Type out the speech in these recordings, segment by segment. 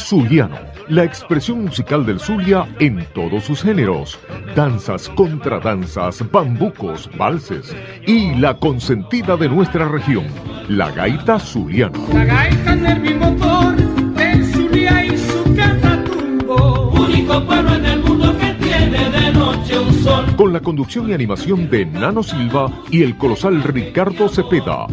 Zuliano, la expresión musical del Zulia en todos sus géneros, danzas, contradanzas, bambucos, valses y la consentida de nuestra región, la gaita zuliana. La gaita del Zulia y su catatumbo. Único pueblo en el mundo que tiene de noche un sol. Con la conducción y animación de Nano Silva y el colosal Ricardo Cepeda.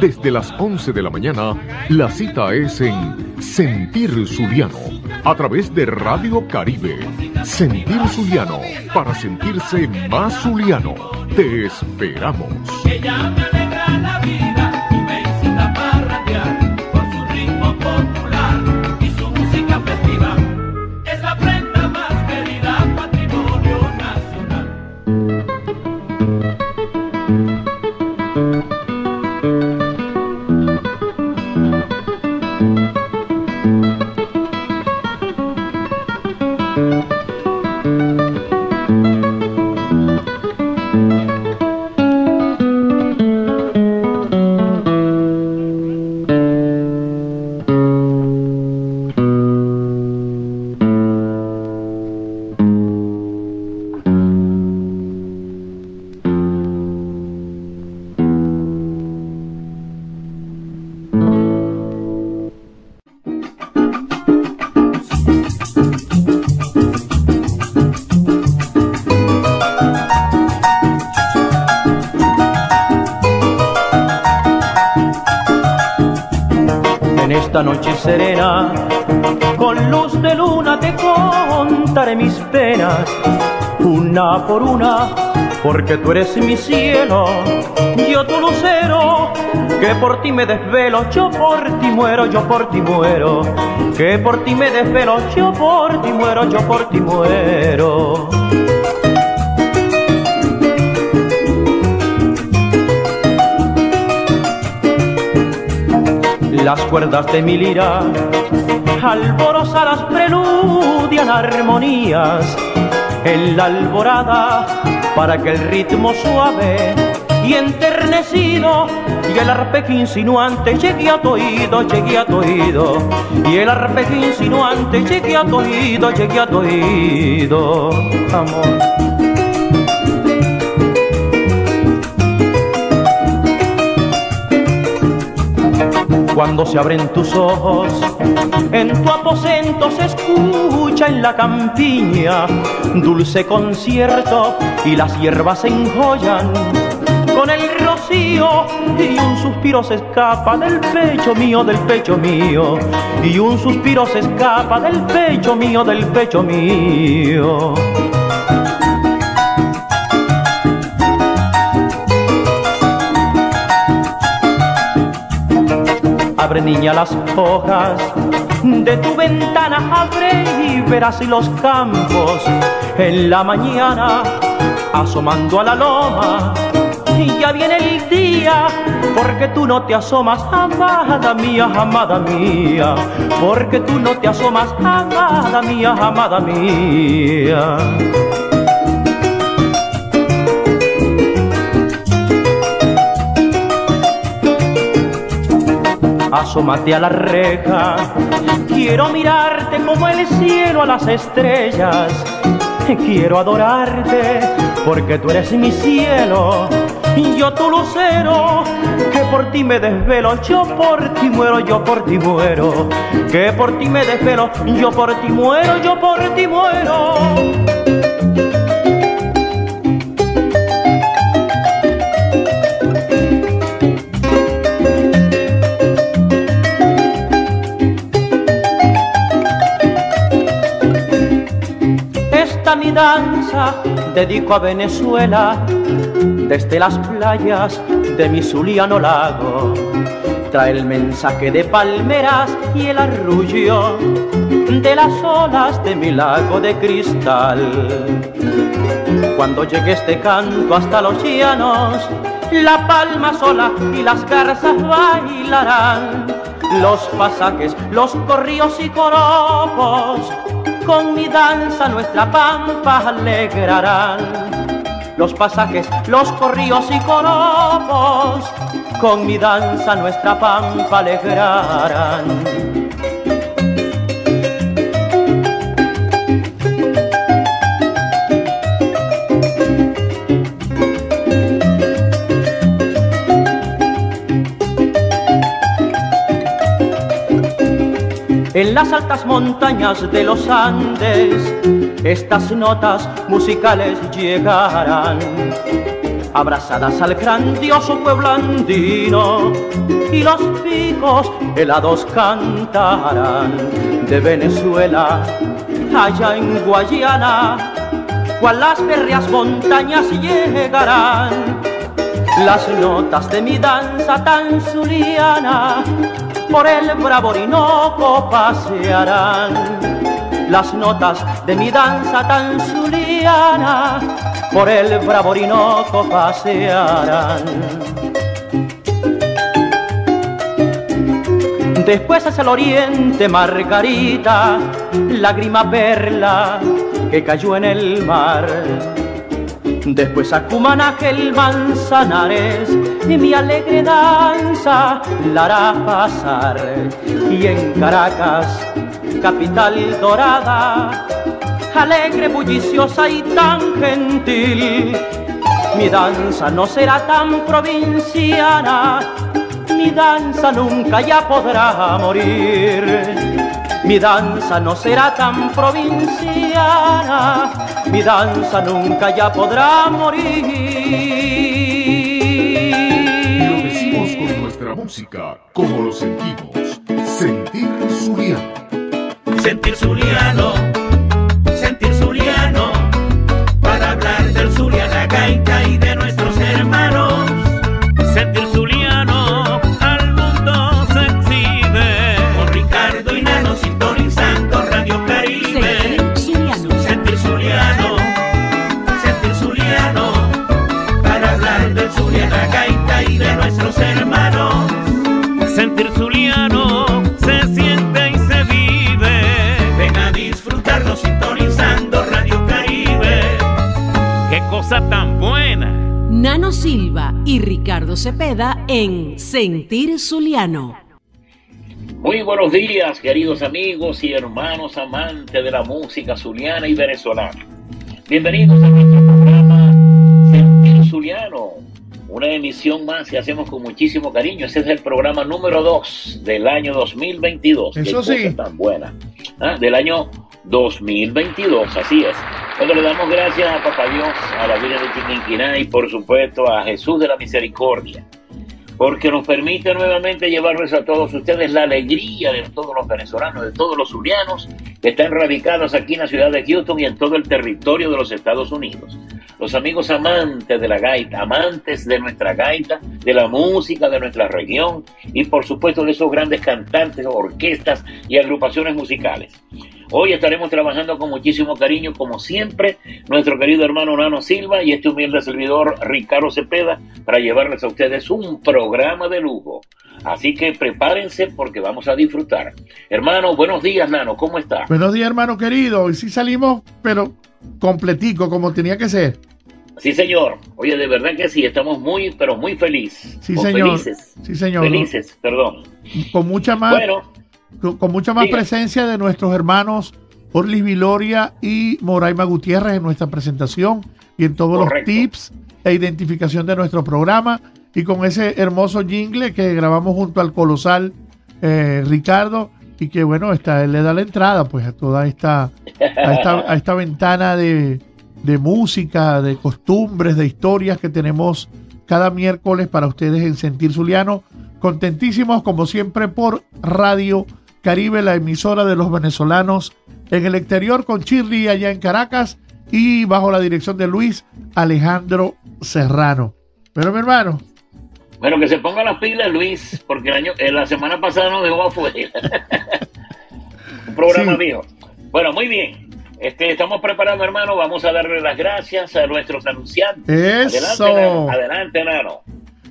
Desde las 11 de la mañana, la cita es en Sentir Zuliano, a través de Radio Caribe. Sentir Zuliano, para sentirse más zuliano. Te esperamos. Porque tú eres mi cielo, yo tu lucero, que por ti me desvelo, yo por ti muero, yo por ti muero, que por ti me desvelo, yo por ti muero, yo por ti muero. Las cuerdas de mi lira alborozadas preludian armonías en la alborada para que el ritmo suave y enternecido y el arpegio insinuante llegué a tu oído, llegué a tu oído, y el arpegio insinuante llegué a tu oído, llegué a tu oído, amor. Cuando se abren tus ojos, en tu aposento se escucha en la campiña dulce concierto y las hierbas se enjollan con el rocío y un suspiro se escapa del pecho mío, del pecho mío, y un suspiro se escapa del pecho mío, del pecho mío. Abre niña las hojas de tu ventana, abre y verás los campos en la mañana asomando a la loma. Y ya viene el día, porque tú no te asomas, amada mía, amada mía, porque tú no te asomas, amada mía, amada mía. Asómate a la reja, quiero mirarte como el cielo a las estrellas, quiero adorarte porque tú eres mi cielo y yo tu lucero, que por ti me desvelo, yo por ti muero, yo por ti muero, que por ti me desvelo, yo por ti muero, yo por ti muero. Esta mi danza dedico a Venezuela desde las playas de mi Zuliano lago. Trae el mensaje de palmeras y el arrullo de las olas de mi lago de cristal. Cuando llegue este canto hasta los llanos, la palma sola y las garzas bailarán. Los pasajes, los corríos y coropos, con mi danza nuestra pampa alegrarán los pasajes, los corríos y coropos, con mi danza nuestra pampa alegrarán. En las altas montañas de los Andes, estas notas musicales llegarán, abrazadas al grandioso pueblo andino, y los picos helados cantarán de Venezuela, allá en Guayana, cual las férreas montañas llegarán, las notas de mi danza tan zuliana por el bravo Orinoco pasearán. Las notas de mi danza tan zuliana por el bravo Orinoco pasearán. Después hacia el oriente, Margarita, lágrima perla que cayó en el mar Después a Cumanaje el Manzanares y mi alegre danza la hará pasar. Y en Caracas, capital dorada, alegre, bulliciosa y tan gentil, mi danza no será tan provinciana, mi danza nunca ya podrá morir mi danza no será tan provinciana, mi danza nunca ya podrá morir. Música, como lo sentimos. Sentir Zuliano. Sentir Zuliano, sentir Zuliano, para hablar del Zulia, la gaita cosa tan buena. Nano Silva y Ricardo Cepeda en Sentir Zuliano. Muy buenos días, queridos amigos y hermanos amantes de la música zuliana y venezolana. Bienvenidos a nuestro programa Sentir Zuliano, una emisión más que hacemos con muchísimo cariño. Este es el programa número 2 del año 2022. Eso sí. tan buena. Ah, del año 2022, así es. Cuando le damos gracias a Papá Dios, a la Virgen de Chiquinquina y por supuesto a Jesús de la Misericordia porque nos permite nuevamente llevarles a todos ustedes la alegría de todos los venezolanos, de todos los zulianos que están radicados aquí en la ciudad de Houston y en todo el territorio de los Estados Unidos. Los amigos amantes de la gaita, amantes de nuestra gaita, de la música de nuestra región y por supuesto de esos grandes cantantes, orquestas y agrupaciones musicales. Hoy estaremos trabajando con muchísimo cariño, como siempre, nuestro querido hermano Nano Silva y este humilde servidor Ricardo Cepeda para llevarles a ustedes un programa de lujo. Así que prepárense porque vamos a disfrutar. Hermano, buenos días, Nano, ¿cómo está? Buenos días, hermano querido. Hoy sí salimos, pero completico, como tenía que ser. Sí, señor. Oye, de verdad que sí, estamos muy, pero muy felices. Sí, señor. Felices. Sí, señor. Felices, perdón. Con mucha más. Bueno con mucha más presencia de nuestros hermanos Orlis Viloria y Moraima Gutiérrez en nuestra presentación y en todos los tips e identificación de nuestro programa y con ese hermoso jingle que grabamos junto al colosal eh, Ricardo y que bueno, está, le da la entrada pues a toda esta, a esta, ventana de, de música, de costumbres, de historias que tenemos cada miércoles para ustedes en Sentir Zuliano. Contentísimos como siempre por Radio Caribe, la emisora de los venezolanos en el exterior con Chirri allá en Caracas y bajo la dirección de Luis Alejandro Serrano. Pero mi hermano. Bueno, que se ponga las pilas, Luis, porque el año, eh, la semana pasada nos dejó afuera. Un programa mío. Bueno, muy bien. Este, estamos preparados, hermano. Vamos a darle las gracias a nuestros anunciantes. Eso. Adelante, Adelante, Nano.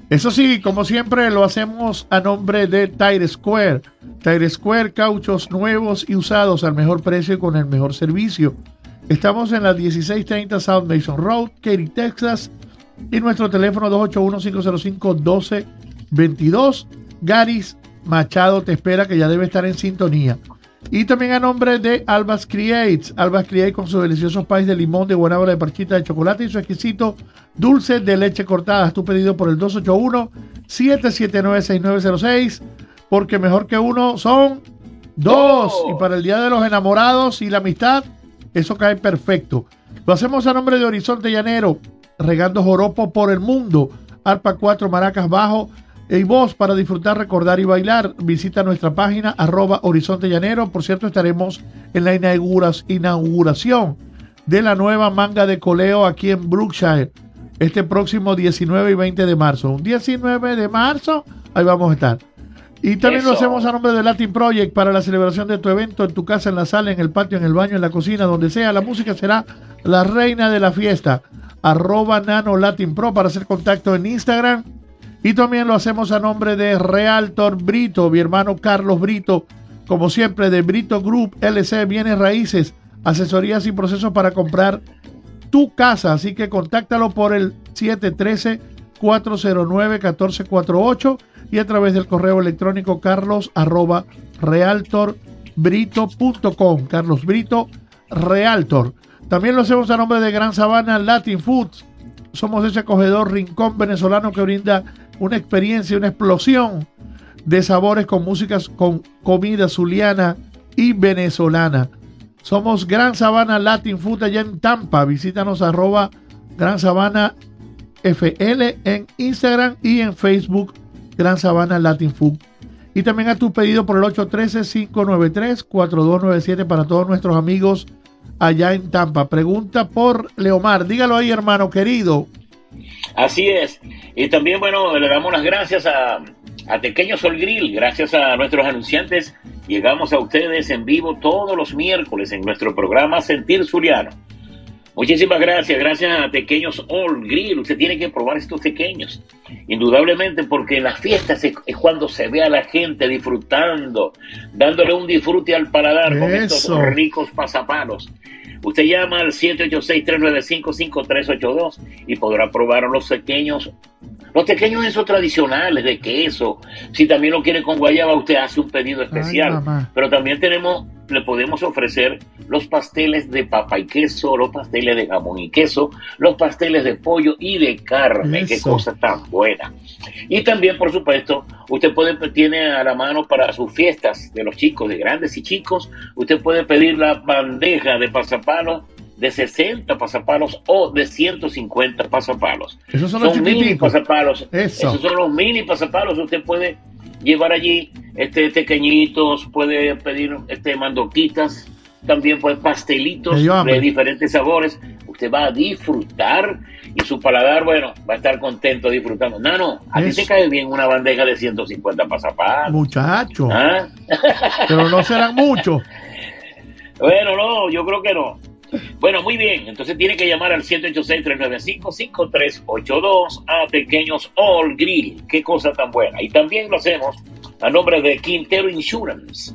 Eso sí, como siempre lo hacemos a nombre de Tire Square. Tire Square, cauchos nuevos y usados al mejor precio y con el mejor servicio. Estamos en la 1630 South Mason Road, Katy, Texas. Y nuestro teléfono 281-505-1222. Garis Machado te espera que ya debe estar en sintonía. Y también a nombre de Albas Creates. Albas Creates con sus deliciosos país de limón, de guanábana, de parchita, de chocolate y su exquisito dulce de leche cortada. Tu pedido por el 281-779-6906. Porque mejor que uno son dos. Y para el Día de los Enamorados y la Amistad, eso cae perfecto. Lo hacemos a nombre de Horizonte Llanero, regando joropo por el mundo. Arpa 4, Maracas Bajo y vos para disfrutar, recordar y bailar. Visita nuestra página arroba Horizonte Llanero. Por cierto, estaremos en la inauguración de la nueva manga de coleo aquí en Brookshire este próximo 19 y 20 de marzo. Un 19 de marzo, ahí vamos a estar. Y también lo hacemos a nombre de Latin Project para la celebración de tu evento en tu casa, en la sala, en el patio, en el baño, en la cocina, donde sea. La música será la reina de la fiesta. Arroba Nano Latin Pro para hacer contacto en Instagram y también lo hacemos a nombre de Realtor Brito, mi hermano Carlos Brito, como siempre de Brito Group LC Bienes Raíces, asesorías y procesos para comprar tu casa. Así que contáctalo por el 713-409-1448 y a través del correo electrónico carlos arroba realtorbrito.com. Carlos Brito, Realtor. También lo hacemos a nombre de Gran Sabana Latin Foods. Somos ese acogedor rincón venezolano que brinda una experiencia, una explosión de sabores con músicas, con comida zuliana y venezolana. Somos Gran Sabana Latin Food allá en Tampa. Visítanos arroba Gran Sabana FL en Instagram y en Facebook Gran Sabana Latin Food. Y también a tu pedido por el 813-593-4297 para todos nuestros amigos allá en Tampa. Pregunta por Leomar. Dígalo ahí, hermano querido. Así es. Y también, bueno, le damos las gracias a, a Pequeño Sol Grill, gracias a nuestros anunciantes. Llegamos a ustedes en vivo todos los miércoles en nuestro programa Sentir Zuliano. Muchísimas gracias, gracias a Pequeños All Grill. Usted tiene que probar estos pequeños. Indudablemente, porque en las fiestas es, cuando se ve a la gente disfrutando, dándole un disfrute al paladar con estos ricos pasapalos. Usted llama al 786-395-5382 y podrá probar los pequeños, los pequeños esos tradicionales de queso. Si también lo quiere con guayaba, usted hace un pedido especial. Pero también tenemos, le podemos ofrecer los pasteles de papa y queso, los pasteles de jamón y queso, los pasteles de pollo y de carne. Qué Eso. cosa tan buena. Y también, por supuesto, usted puede tiene a la mano para sus fiestas de los chicos, de grandes y chicos, usted puede pedir la bandeja de pasapalos de 60 pasapalos o de 150 pasapalos. Esos son los mini pasapalos. Eso. Esos son los mini pasapalos. Usted puede llevar allí este pequeñitos, puede pedir este mandoquitas, también puede pastelitos de diferentes sabores. Usted va a disfrutar y su paladar, bueno, va a estar contento disfrutando. Nano, a ti te cae bien una bandeja de 150 pasapalos. Muchachos. ¿Ah? Pero no serán muchos. Bueno, no, yo creo que no. Bueno, muy bien. Entonces tiene que llamar al 786-395-5382 a Pequeños All Grill. Qué cosa tan buena. Y también lo hacemos a nombre de Quintero Insurance.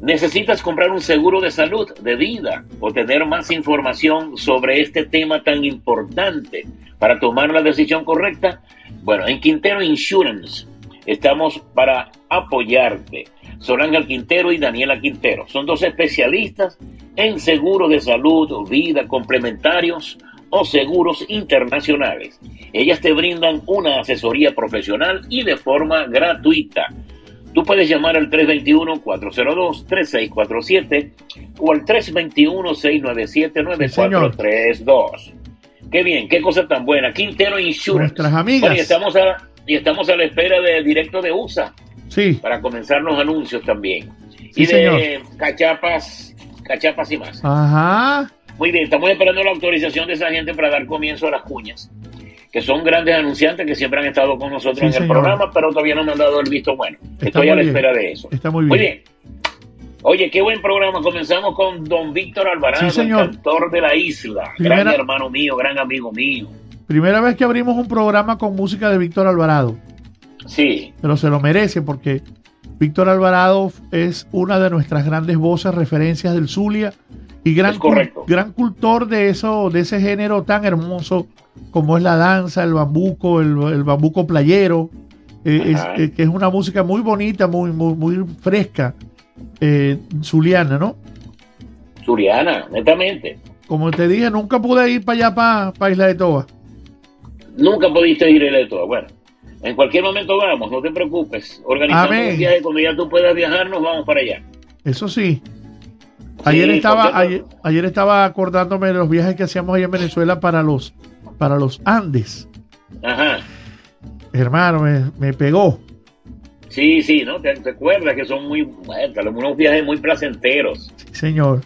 ¿Necesitas comprar un seguro de salud, de vida o tener más información sobre este tema tan importante para tomar la decisión correcta? Bueno, en Quintero Insurance estamos para apoyarte. Son Ángel Quintero y Daniela Quintero. Son dos especialistas en seguro de salud, vida, complementarios o seguros internacionales. Ellas te brindan una asesoría profesional y de forma gratuita. Tú puedes llamar al 321-402-3647 o al 321-697-9432. Qué bien, qué cosa tan buena. Quintero Insurance. Nuestras amigas. Bueno, y estamos a, y estamos a la espera de directo de USA Sí. para comenzar los anuncios también. Sí, y de señor. cachapas, cachapas y más. Ajá. Muy bien, estamos esperando la autorización de esa gente para dar comienzo a las cuñas, que son grandes anunciantes que siempre han estado con nosotros Sí, en el señor. programa, pero todavía no me han dado el visto bueno. Está Estoy a la bien. espera de eso. Está muy bien. Muy bien. Oye, qué buen programa. Comenzamos con don Víctor Alvarado, Sí, señor. el cantor de la isla. Primera- Gran hermano mío, gran amigo mío. Primera vez que abrimos un programa con música de Víctor Alvarado. Sí, Pero se lo merece porque Víctor Alvarado es una de nuestras grandes voces, referencias del Zulia y gran, correcto. gran cultor de eso, de ese género tan hermoso como es la danza, el bambuco, el, el bambuco playero, eh, es- eh, que es una música muy bonita, muy, muy, muy fresca, eh, zuliana, ¿no? Suriana, netamente. Como te dije, nunca pude ir para allá, para Isla de Toba. Nunca pudiste ir de todo. Bueno, en cualquier momento vamos, no te preocupes. Organizamos Amén. un viaje cuando ya tú puedas viajar, nos vamos para allá. Eso sí. Ayer Sí, estaba, ayer, ayer estaba acordándome de los viajes que hacíamos ahí en Venezuela para los, para los Andes. Ajá. Hermano, me, me pegó. Sí, sí, ¿no? Te, te acuerdas que son muy, bueno, unos viajes muy placenteros. Sí, señor.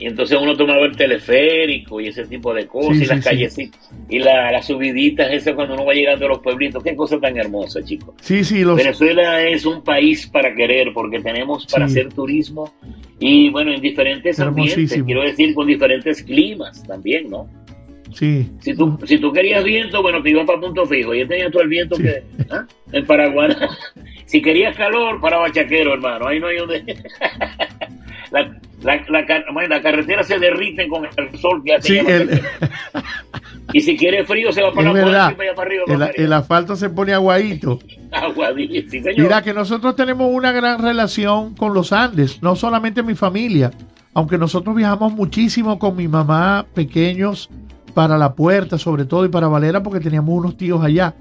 Y entonces uno tomaba el teleférico y ese tipo de cosas Sí, y sí, las sí. callecitas y la- las subiditas esas cuando uno va llegando a los pueblitos. Qué cosa tan hermosa, chicos. Sí, sí, los, Venezuela es un país para querer porque tenemos para hacer turismo y bueno, en diferentes ambientes, quiero decir, con diferentes climas también, ¿no? sí. Si tú, si tú querías viento, bueno, te ibas para Punto Fijo. Ya tenías todo el viento Sí. que ¿ah? en Paraguay. si querías calor, para Bachaquero, hermano. Ahí no hay donde. la, la, la, car- bueno, la carretera se derrite con el sol que hace. Sí, el. Y si quiere frío, se va para es la y para allá para arriba. El, el asfalto se pone aguadito. Agua, sí, señor. Mira que nosotros tenemos una gran relación con los Andes, no solamente mi familia, aunque nosotros viajamos muchísimo con mi mamá pequeños para la puerta, sobre todo, y para Valera, porque teníamos unos tíos allá.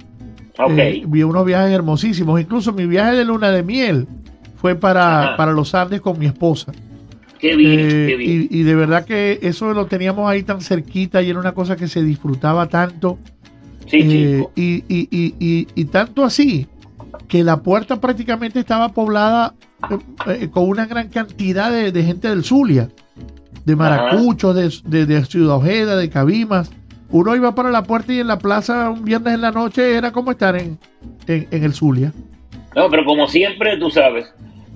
ok. Eh, vi unos viajes hermosísimos. Incluso mi viaje de luna de miel fue para, Ajá. para los Andes con mi esposa. Qué bien, Eh, qué bien. y, y de verdad que eso lo teníamos ahí tan cerquita y era una cosa que se disfrutaba tanto. sí, Eh, y, y- y- tanto así que la puerta prácticamente estaba poblada eh, eh, con una gran cantidad de, de gente del Zulia, de maracuchos, de, de- de Ciudad Ojeda, de Cabimas. Uno iba para la puerta y en la plaza un viernes en la noche era como estar en, en, en el Zulia. No, pero como siempre, tú sabes,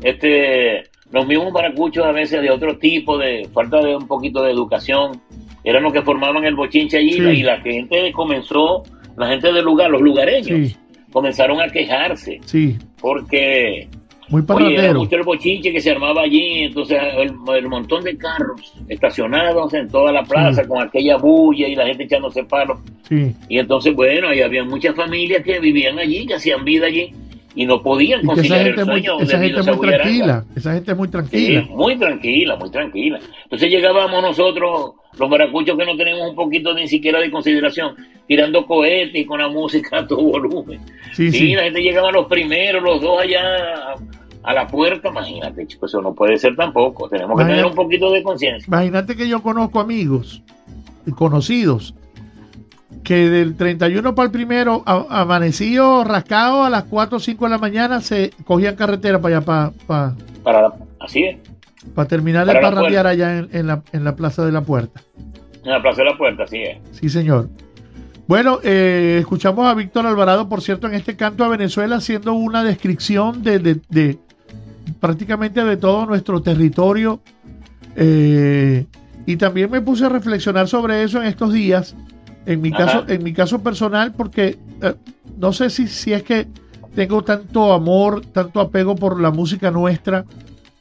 este, los mismos maracuchos a veces de otro tipo, de falta de un poquito de educación, eran los que formaban el bochinche allí Sí. y la gente comenzó, la gente del lugar, los lugareños, Sí. comenzaron a quejarse Sí, porque Muy Oye, era mucho el bochinche que se armaba allí, entonces el, el montón de carros estacionados en toda la plaza Sí. con aquella bulla y la gente echándose palos. Sí. Y entonces, bueno, ahí había muchas familias que vivían allí, que hacían vida allí y no podían conciliar el gente, es muy, sueño esa gente es muy tranquila. Esa gente es muy Sí, tranquila. muy tranquila, muy tranquila. Entonces llegábamos nosotros, los maracuchos que no tenemos un poquito ni siquiera de consideración, tirando cohetes y con la música a todo volumen. Sí, Sí, sí. la gente llegaba los primeros, los dos allá a, la puerta, imagínate, chicos, eso no puede ser tampoco. Tenemos que tener un poquito de conciencia. Imagínate que yo conozco amigos y conocidos que del 31 para el primero, a- amanecido, rascado a las 4 o 5 de la mañana, se cogían carretera para allá, para, para, Para la- así es, para terminar de Para parrandear allá en, en la, en la Plaza de la Puerta. en la plaza de la puerta, así es. Sí, señor. Bueno, eh, escuchamos a Víctor Alvarado, por cierto, en este canto a Venezuela, haciendo una descripción de, de- de prácticamente de todo nuestro territorio. Eh, y también me puse a reflexionar sobre eso en estos días, en mi Ajá. caso, en mi caso personal, porque eh, no sé si, si es que tengo tanto amor, tanto apego por la música nuestra,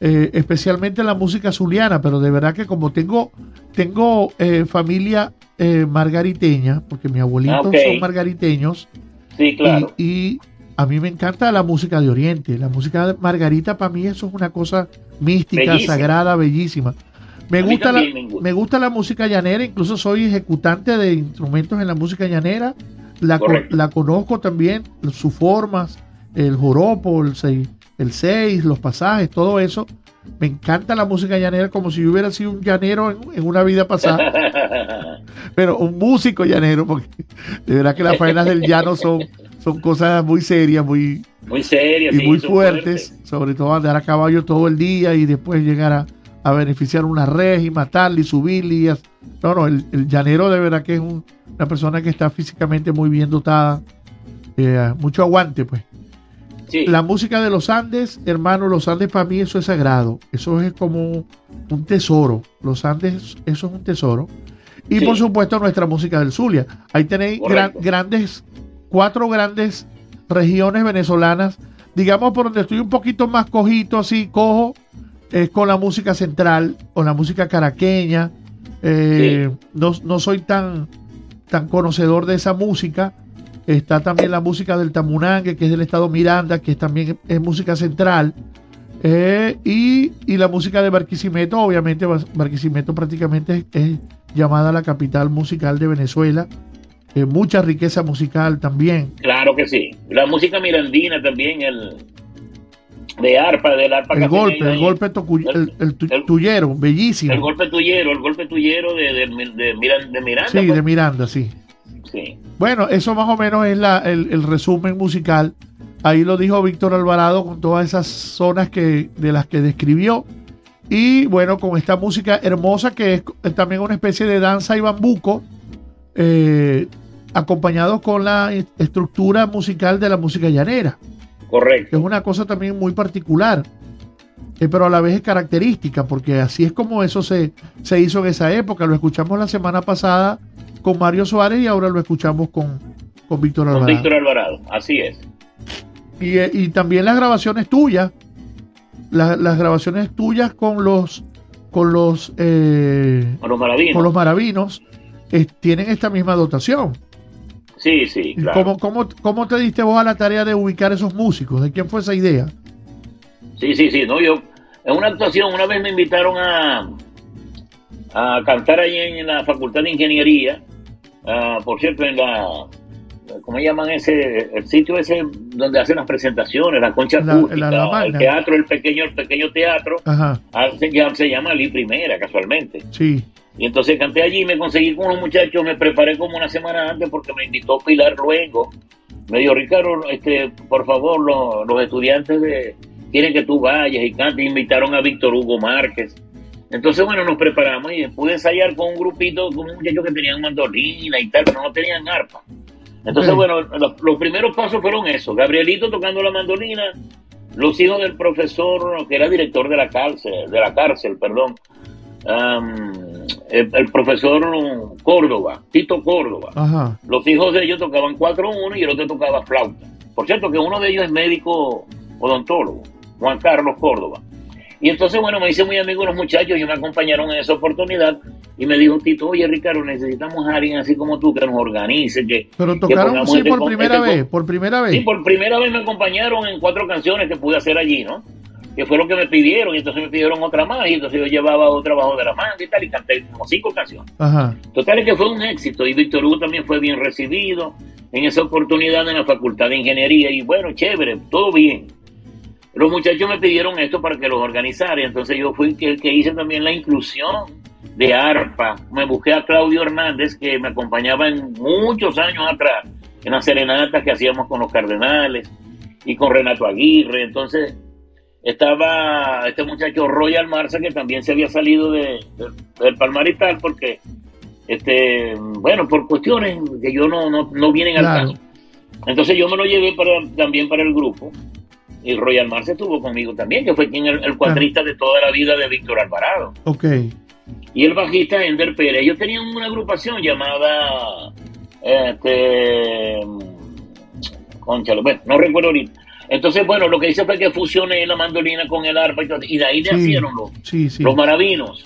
eh, especialmente la música zuliana, pero de verdad que como tengo, tengo eh, familia eh, margariteña, porque mis abuelitos son margariteños, Sí, claro. y, y a mí me encanta la música de Oriente. La música de Margarita para mí eso es una cosa mística, Bellísima. sagrada, bellísima. Me gusta, la, me gusta. me guta la música llanera, incluso soy ejecutante de instrumentos en la música llanera. La, la conozco también, sus formas, el joropo, el seis, el seis, los pasajes, todo eso. Me encanta la música llanera como si yo hubiera sido un llanero en, en una vida pasada pero un músico llanero, porque de verdad que las faenas del llano son, son cosas muy serias, muy, muy seria, y sí, muy son fuertes, sobre todo andar a caballo todo el día y después llegar a, a beneficiar una res y matarla y subirla. y No, no, el, el llanero de verdad que es un- una persona que está físicamente muy bien dotada, eh, mucho aguante, pues. Sí, La música de los Andes, hermano, los Andes para mí eso es sagrado. Eso es como un tesoro. Los Andes, eso es un tesoro. Y Sí. por supuesto nuestra música del Zulia. Ahí tenéis gran- grandes, cuatro grandes regiones venezolanas. Digamos por donde estoy un poquito más cojito, así, cojo, es con la música central, con la música caraqueña. Eh, no, no soy tan, tan conocedor de esa música. Está también la música del Tamunangue, que es del estado Miranda, que también es música central. Eh, y, y la música de Barquisimeto, obviamente Bar- Barquisimeto prácticamente es, es llamada la capital musical de Venezuela. Eh, mucha riqueza musical también. claro que sí. La música mirandina también, el de arpa, del arpa El golpe, el golpe tocu- el, el tu- el- tuyero, bellísimo. El golpe tuyero, el golpe tuyero de, de, de, Miran- de Miranda. Sí, pues. de Miranda, sí. Sí. Bueno, eso más o menos es la- el, el resumen musical. Ahí lo dijo Víctor Alvarado con todas esas zonas que, de las que describió. Y bueno, con esta música hermosa que es, es también una especie de danza y bambuco, eh, acompañado con la estructura musical de la música llanera, Correcto. es una cosa también muy particular, eh, pero a la vez es característica, porque así es como eso se, se hizo en esa época. Lo escuchamos la semana pasada con Mario Suárez y ahora lo escuchamos con, con Víctor Con Alvarado. Víctor Alvarado, así es. Y, eh, y también las grabaciones tuyas, la- las grabaciones tuyas con los con los eh, Con los maravinos. con los maravinos eh, tienen esta misma dotación. Sí, sí, ¿Y claro. ¿Cómo, cómo, cómo te diste vos a la tarea de ubicar esos músicos? ¿De quién fue esa idea? Sí, sí, sí. No, yo, en una actuación, una vez me invitaron a, a cantar ahí en la Facultad de Ingeniería. ah, por cierto, en la. ¿Cómo llaman ese? El sitio ese donde hacen las presentaciones, la concha La- acústica, la- el teatro, el pequeño, el pequeño teatro. Ajá, ah, se, llama, se llama Lee Primera, casualmente. sí. Y entonces canté allí, me conseguí con unos muchachos, me preparé como una semana antes porque me invitó Pilar luego. Me dijo, Ricardo, este, por favor, lo- los estudiantes de, quieren que tú vayas y cantes. Invitaron a Víctor Hugo Márquez. Entonces, bueno, nos preparamos y pude ensayar con un grupito, con un muchacho que tenían mandolina y tal, pero no tenían arpa. Entonces, bueno, los, los primeros pasos fueron eso. Gabrielito tocando la mandolina, los hijos del profesor, que era director de la cárcel, de la cárcel, perdón, am, el, el profesor Córdoba, Tito Córdoba. Ajá. Los hijos de ellos tocaban 4-1 y el otro tocaba flauta. Por cierto, que uno de ellos es médico odontólogo. Juan Carlos Córdoba. Y entonces, bueno, me hice muy amigo de los muchachos, y me acompañaron en esa oportunidad y me dijo Tito, oye Ricardo, necesitamos a alguien así como tú que nos organice, que... Pero tocaron sí este por primera este vez, por primera vez. Sí, por primera vez me acompañaron en cuatro canciones que pude hacer allí, ¿no? Que fue lo que me pidieron, y entonces me pidieron otra más, y entonces yo llevaba otra bajo de la manga y tal, y canté como cinco canciones. Ajá. Total es que fue un éxito, y Víctor Hugo también fue bien recibido en esa oportunidad en la Facultad de Ingeniería, y bueno, chévere, todo bien. Los muchachos me pidieron esto para que los organizara, y entonces yo fui el que hice también la inclusión de arpa. Me busqué a Claudio Hernández, que me acompañaba en muchos años atrás, en las serenatas que hacíamos con los Cardenales y con Renato Aguirre. Entonces estaba este muchacho Royal Marza, que también se había salido de, de- del Palmar y tal, porque, este, bueno, por cuestiones que yo no, no, no vienen al Claro. caso. Entonces yo me lo llevé para, también para el grupo. Y Royal Marce estuvo conmigo también, que fue quien el, el cuatrista de toda la vida de Víctor Alvarado. Ok. Y el bajista Ender Pérez. Ellos tenían una agrupación llamada. Este. Conchale, bueno, no recuerdo ahorita. Entonces, bueno, lo que hice fue que fusioné la mandolina con el arpa y, todo, y de ahí Sí. nacieron los, Sí, sí. los maravinos.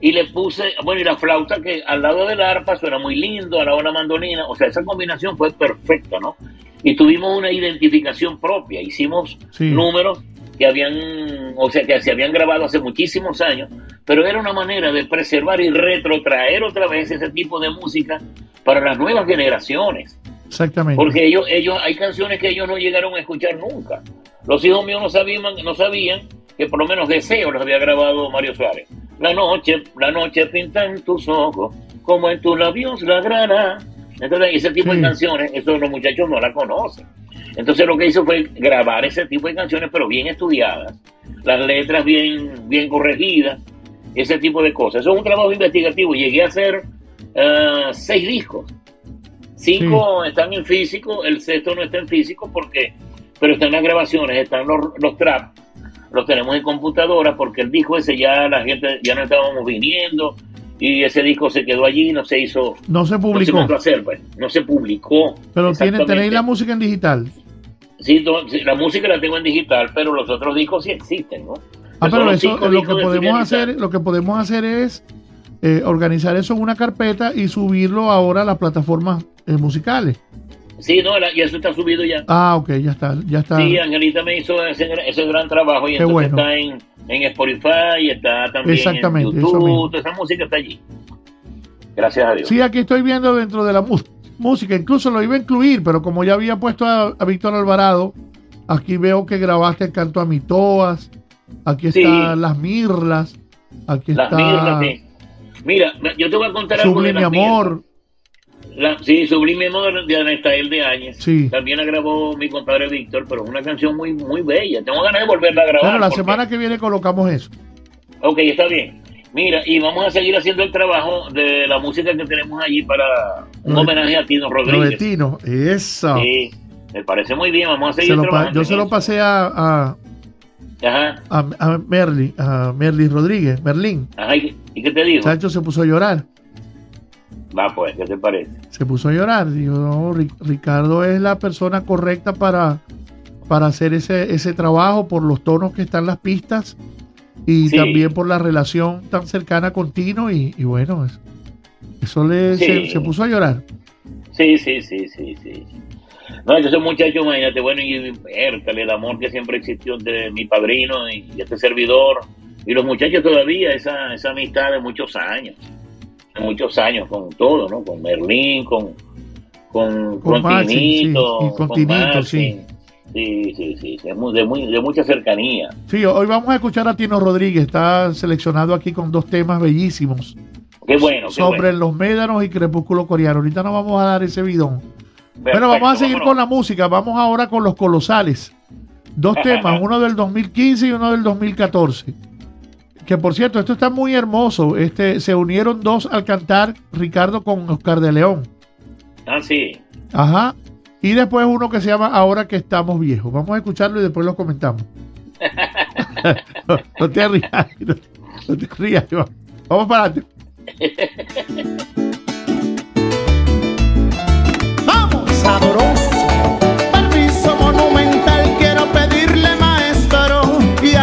Y le puse, bueno, y la flauta que al lado del arpa suena muy lindo, al lado de la mandolina. O sea, esa combinación fue perfecta, ¿no? Y tuvimos una identificación propia. Hicimos Sí. números que habían, o sea, que se habían grabado hace muchísimos años, pero era una manera de preservar y retrotraer otra vez ese tipo de música para las nuevas generaciones. Exactamente. Porque ellos, ellos, hay canciones que ellos no llegaron a escuchar nunca. Los hijos míos no sabían, no sabían que por lo menos Deseo los había grabado Mario Suárez. La noche, la noche pinta en tus ojos, como en tus labios la grana. Entonces, ese tipo Sí. de canciones, eso los muchachos no la conocen. Entonces lo que hizo fue grabar ese tipo de canciones, pero bien estudiadas, las letras bien, bien corregidas, ese tipo de cosas. Eso es un trabajo investigativo. Llegué a hacer eh, seis discos. Cinco están en físico, el sexto no está en físico porque, pero están las grabaciones, están los, los traps, los tenemos en computadora porque el disco ese ya la gente ya no estábamos viniendo y ese disco se quedó allí, no se hizo, No se no se publicó. mandó a hacer, pues, no se publicó. pero tiene, tenéis la música en digital. Sí, la música la tengo en digital, pero los otros discos sí existen, ¿no? Ah, pero eso lo que podemos hacer, lo que podemos hacer es eh, organizar eso en una carpeta y subirlo ahora a las plataformas eh, musicales. Sí, no, la- y eso está subido ya. Ah, ok, ya está, ya está. Sí, Angelita me hizo ese, ese gran trabajo y Qué entonces bueno. está en, en Spotify, está también Exactamente, en. YouTube, toda esa música está allí. Gracias a Dios. Sí, aquí estoy viendo dentro de la música, incluso lo iba a incluir, pero como ya había puesto a, a Víctor Alvarado, aquí veo que grabaste el canto a Mitoas, aquí Sí. están las mirlas, aquí Las está mirlas, sí. Mira, yo te voy a contar algo Sublime. Amor, La- sí, Sublime Amor de Anastael de Áñez. Sí. También la grabó mi compadre Víctor, pero es una canción muy, muy bella. Tengo ganas de volverla a grabar. Bueno, la porque- semana que viene colocamos eso. Ok, está bien. Mira, y vamos a seguir haciendo el trabajo de la música que tenemos allí para un Lo homenaje a Tino Lo de Rodríguez. Tino, eso. Sí, me parece muy bien. Vamos a Se seguir pa- trabajando. yo se lo pasé a, a, Ajá, a, a Merly, a Merly Rodríguez, Merlín. ajá. ¿Y, y qué te digo? Sancho se puso a llorar, Va, pues, ¿qué te parece? se puso a llorar. Dijo, no, Ricardo es la persona correcta para, para hacer ese, ese trabajo por los tonos que están las pistas y Sí. también por la relación tan cercana con Tino y, y bueno, es- eso le Sí. se, se puso a llorar. Sí, sí, sí, sí, sí. No, entonces muchacho, imagínate, bueno, y vértale el amor que siempre existió entre mi padrino y, y este servidor, y los muchachos todavía, esa, esa amistad de muchos años, de muchos años con todo, ¿no? Con Merlín, con, con, Con con Tinito, sí, con Tinito, sí. Sí, sí, sí, sí, es muy- de, muy, de mucha cercanía. Sí, hoy vamos a escuchar a Tino Rodríguez, está seleccionado aquí con dos temas bellísimos. Qué bueno, qué sobre bueno. los médanos y crepúsculo coreano. Ahorita no vamos a dar ese bidón. Perfecto, bueno, vamos a seguir vámonos. con la música. Vamos ahora con los colosales. Dos temas, uno del 2015 y uno del 2014. Que por cierto, esto está muy hermoso. Este, se unieron dos al cantar Ricardo con Oscar de León. Ah, sí. Ajá. Y después uno que se llama Ahora que estamos viejos. Vamos a escucharlo y después lo comentamos. no, no te rías. No, no te rías. Iván. Vamos para adelante.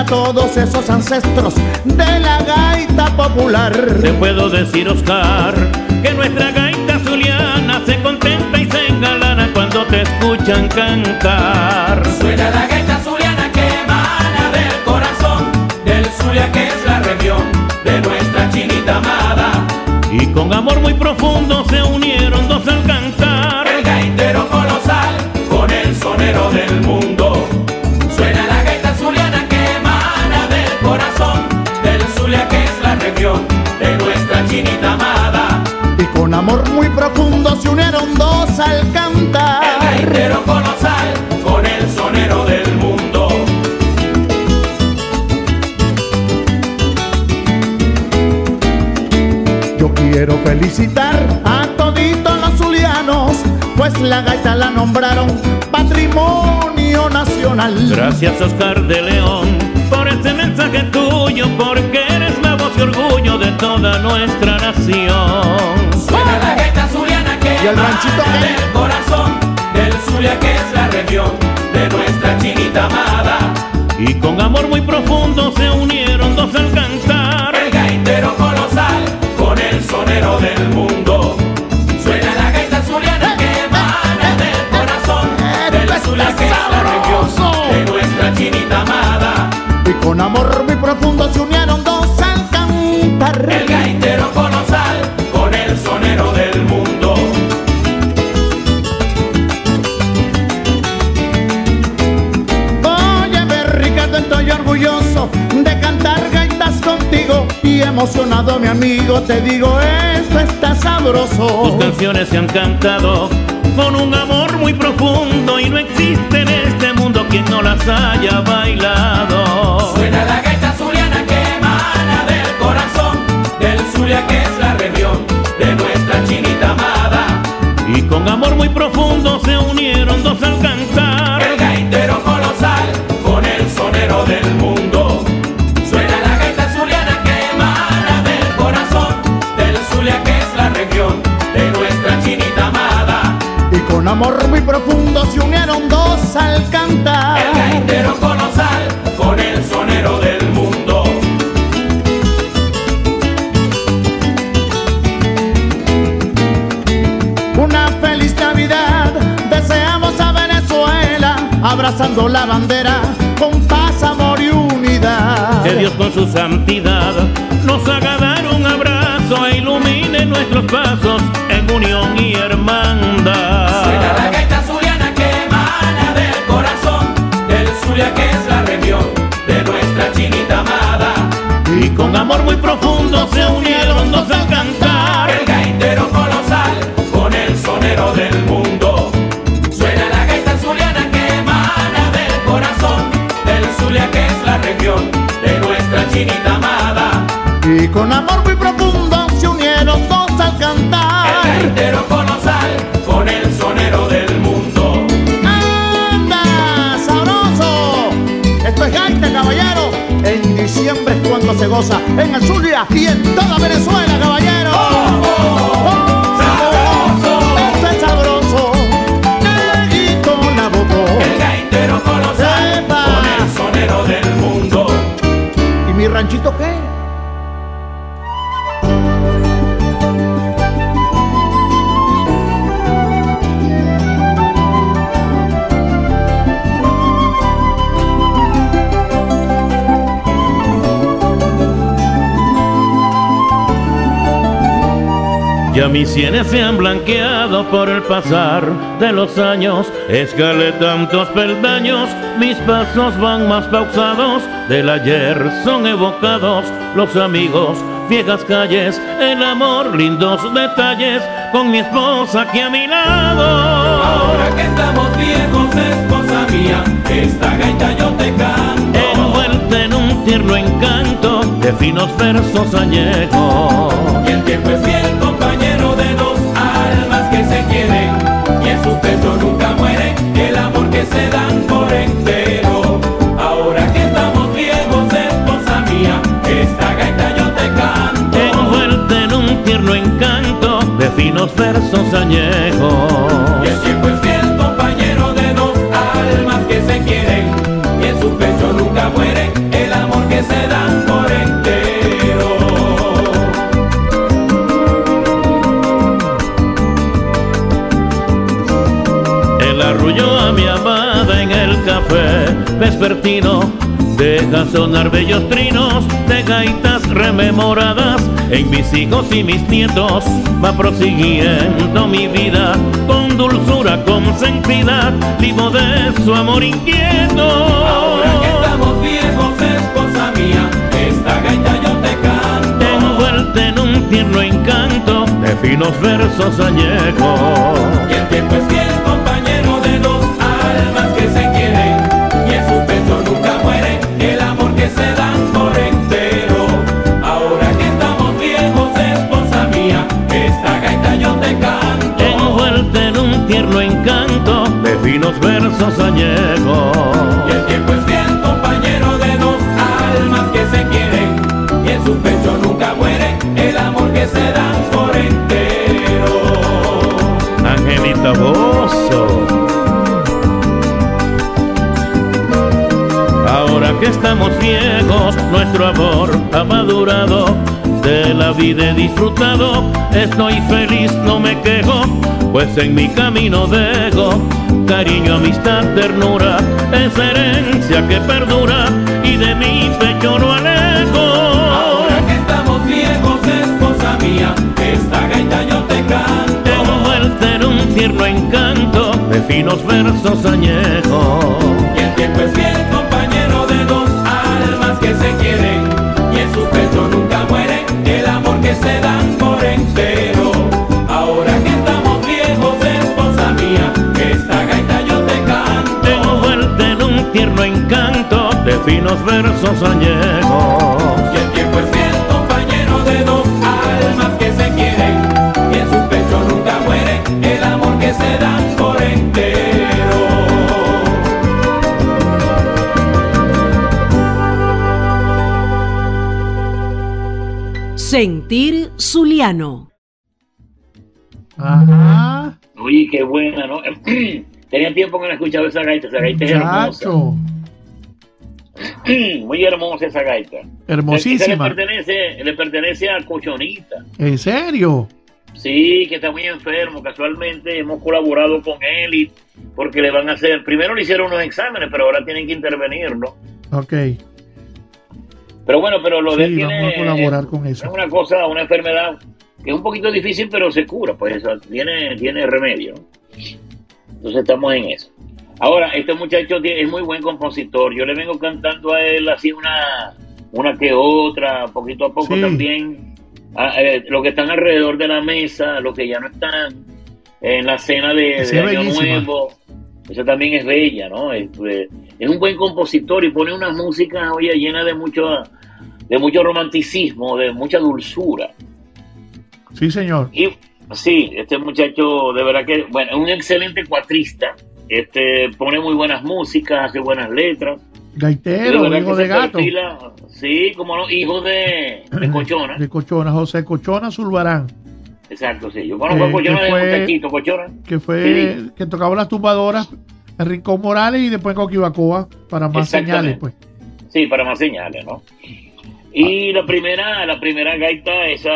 Todos esos ancestros de la gaita popular. Te puedo decir, Oscar, que nuestra gaita zuliana se contenta y se engalana cuando te escuchan cantar. Suena la gaita zuliana que emana del corazón del Zulia que es la región de nuestra chinita amada. Y con amor muy profundo se unieron dos al chinita amada. Y con amor muy profundo se unieron dos al El cantar. gaitero colosal con el sonero del mundo. Yo quiero felicitar a toditos los zulianos, pues la gaita la nombraron patrimonio nacional. Gracias, Oscar de León, por este mensaje tuyo, porque y orgullo de toda nuestra nación. Suena la gaita zuliana que ¿Y el ranchito del corazón del Zulia que es la región de nuestra chinita amada. Y con amor muy profundo se unieron dos al cantar. El gaitero colosal con el sonero del mundo. Suena la gaita zuliana que emana del corazón del Zulia que es la región de nuestra chinita amada. Y con amor muy profundo se unieron emocionado mi amigo te digo esto está Tus sabroso. canciones se han cantado con un amor muy profundo y no existe en este mundo quien no las haya bailado. Suena la gaita zuliana que emana del corazón del Zulia que es la región de nuestra chinita amada. Y con amor muy profundo se unieron dos al cantar. Amor muy profundo se unieron dos al El cantar. gaitero colosal con el sonero del mundo. Una feliz Navidad deseamos a Venezuela, abrazando la bandera con paz, amor y unidad. Que Dios con su santidad nos haga dar un abrazo e ilumine nuestros pasos en unión y hermandad. Con amor muy profundo se unieron dos al cantar. El gaitero colosal con el sonero del mundo. Suena la gaita zuliana que emana del corazón del Zulia que es la región de nuestra chinita amada. Y con amor muy profundo se unieron dos al El cantar. gaitero colosal con el sonero del mundo. ¡Anda, sabroso! Esto es gaita, caballero. Diciembre es cuando se goza en el Zulia y en toda Venezuela, caballero. ¡Oh, sabroso! Esto es sabroso. Neguito la botó. El gaitero colosal con el sonero del mundo. ¿Y mi ranchito qué? Ya mis sienes se han blanqueado por el pasar de los años. Escalé tantos peldaños, mis pasos van más pausados. Del ayer son evocados los amigos, viejas calles, el amor, lindos detalles con mi esposa aquí a mi lado. Ahora que estamos viejos, esposa mía, esta gaita yo te canto. Envuelta en un tierno encanto de finos versos añejos. Y el tiempo es fiel Pechos nunca muere el amor que se dan por entero. Ahora que estamos viejos, esposa mía, esta gaita yo te canto. Envuelta en un tierno encanto de finos versos añejos. Vespertino. Deja sonar bellos trinos de gaitas rememoradas en mis hijos y mis nietos. Va prosiguiendo mi vida con dulzura consentida, vivo de su amor inquieto. Ahora que estamos viejos, esposa mía, esta gaita yo te canto. Envuelta en un tierno encanto de finos versos añejos. Y el tiempo es fiel compañero de dos almas añejos. Y el tiempo es fiel compañero de dos almas que se quieren y en sus pechos nunca muere el amor que se dan por entero. Angelita Bozo. Ahora que estamos viejos, nuestro amor ha madurado. De la vida he disfrutado, estoy feliz, no me quejo, pues en mi camino dejo cariño, amistad, ternura, esa herencia que perdura y de mi pecho no alejo. Ahora que estamos viejos, esposa mía, esta gaita yo te canto. Envuelta en un tierno encanto de finos versos añejos. Y el tiempo es fiel finos versos añejos. Y el tiempo es fiel compañero de dos almas que se quieren y en sus pechos nunca muere el amor que se dan por entero. Sentir Zuliano. Ajá. Oye, qué buena, ¿no? Tenía tiempo que no escuchaba esa gaita. Esa gaita es hermosa. Muy hermosa esa gaita. Esa le Hermosísima. pertenece, le pertenece a Cochonita. ¿En serio? Sí, que está muy enfermo. Casualmente hemos colaborado con él y porque le van a hacer. Primero le hicieron unos exámenes, pero ahora tienen que intervenir, ¿no? Ok. Pero bueno, pero lo de él Sí, tiene. vamos a colaborar con Es eso. una cosa, una enfermedad que es un poquito difícil, pero se cura, pues eso tiene, tiene remedio. Entonces estamos en eso. Ahora, este muchacho es muy buen compositor. Yo le vengo cantando a él así una, una que otra, poquito a poco Sí. también. A- eh, los que están alrededor de la mesa, los que ya no están en la cena de, Año bellísima. Nuevo. Esa también es bella, ¿no? Es, eh, es un buen compositor y pone una música, oye, llena de mucho, de mucho romanticismo, de mucha dulzura. Sí, señor. Y sí, este muchacho de verdad que, bueno, es un excelente cuatrista. Este pone muy buenas músicas, hace buenas letras. Gaitero, hijo de gato. perfila- sí, como no, hijo de, de Cochona. De Cochona, José Cochona Zulbarán, Exacto, sí. Yo conozco a Eh, Cochona que de fue- muchachito, Cochona. que fue Sí. que tocaba las tumbadoras en Rincón Morales y después en Coquibacoa para más señales, pues. Sí, para más señales, ¿no? Y la primera, la primera gaita, esa,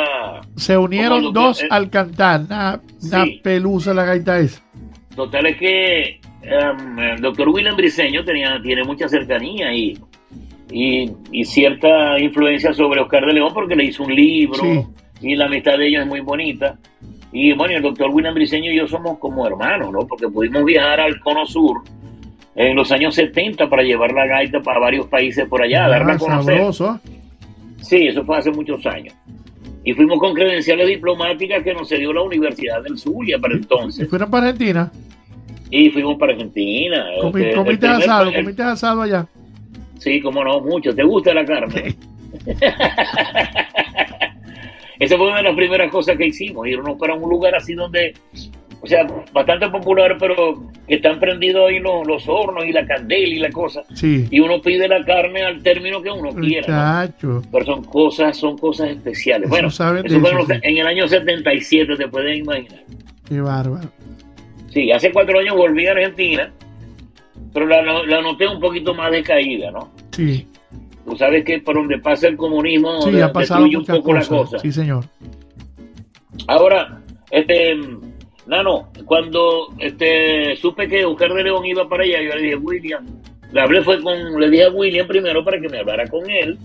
Se unieron dos eh, al cantar. Una, una Sí. pelusa la gaita esa. Total es que em, el doctor William Briseño tenía, tiene mucha cercanía y, y, y cierta influencia sobre Oscar de León porque le hizo un libro Sí. y la amistad de ellos es muy bonita. Y bueno, el doctor William Briseño y yo somos como hermanos, ¿no? Porque pudimos viajar al Cono Sur en los años 70 para llevar la gaita para varios países por allá, darla a Ah, conocer. sabroso. Sí, eso fue hace muchos años. Y fuimos con credenciales diplomáticas que nos dio la Universidad del Zulia para ¿Y entonces. fueron para Argentina? Y fuimos para Argentina. Comi- Este, comiste asado, el- comiste asado allá. Sí, cómo no, mucho. ¿Te gusta la carne? Esa fue una de las primeras cosas que hicimos, irnos para un lugar así donde, o sea, bastante popular, pero que están prendidos ahí los, los hornos y la candela y la cosa. Sí. Y uno pide la carne al término que uno quiera. ¿no? Pero son cosas, son cosas especiales. Eso Bueno, eso fue eso, sí. en el año 77, te puedes imaginar. Qué bárbaro. Sí, hace cuatro años volví a Argentina, pero la, la noté un poquito más decaída, ¿no? Sí. Tú sabes que por donde pasa el comunismo Sí, ha pasado destruye un poco la cosas. cosa. Sí, señor. Ahora, este, No, no, cuando este, supe que Oscar de León iba para allá, yo le dije, William, le hablé fue con, le dije a William primero para que me hablara con él,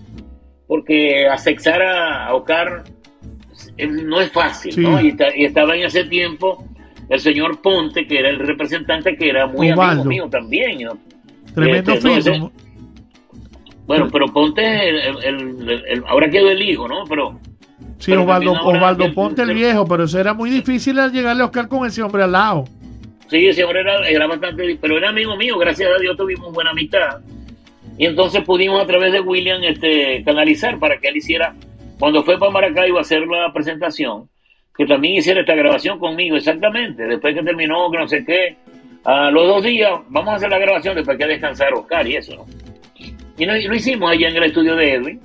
porque asexar a, a Oscar eh, no es fácil, Sí. ¿no? Y, esta- y estaba en ese tiempo el señor Ponte, que era el representante, que era muy amigo mío también, ¿no? Tremendo Este, no, ese- físico. Bueno, pero Ponte, el, el- el- el- ahora quedó el hijo, ¿no? Pero Sí, Osvaldo, Ponte el el- viejo, pero eso era muy difícil al llegarle a Oscar con ese hombre al lado. Sí, ese hombre era, era bastante, pero era amigo mío, gracias a Dios tuvimos buena amistad. Y entonces pudimos a través de William este, canalizar para que él hiciera, cuando fue para Maracaibo a hacer la presentación, que también hiciera esta grabación conmigo, exactamente. Después que terminó, que no sé qué, a los dos días, vamos a hacer la grabación después que descansar Oscar y eso, ¿no? Y lo, y lo hicimos allá en el estudio de Edwin.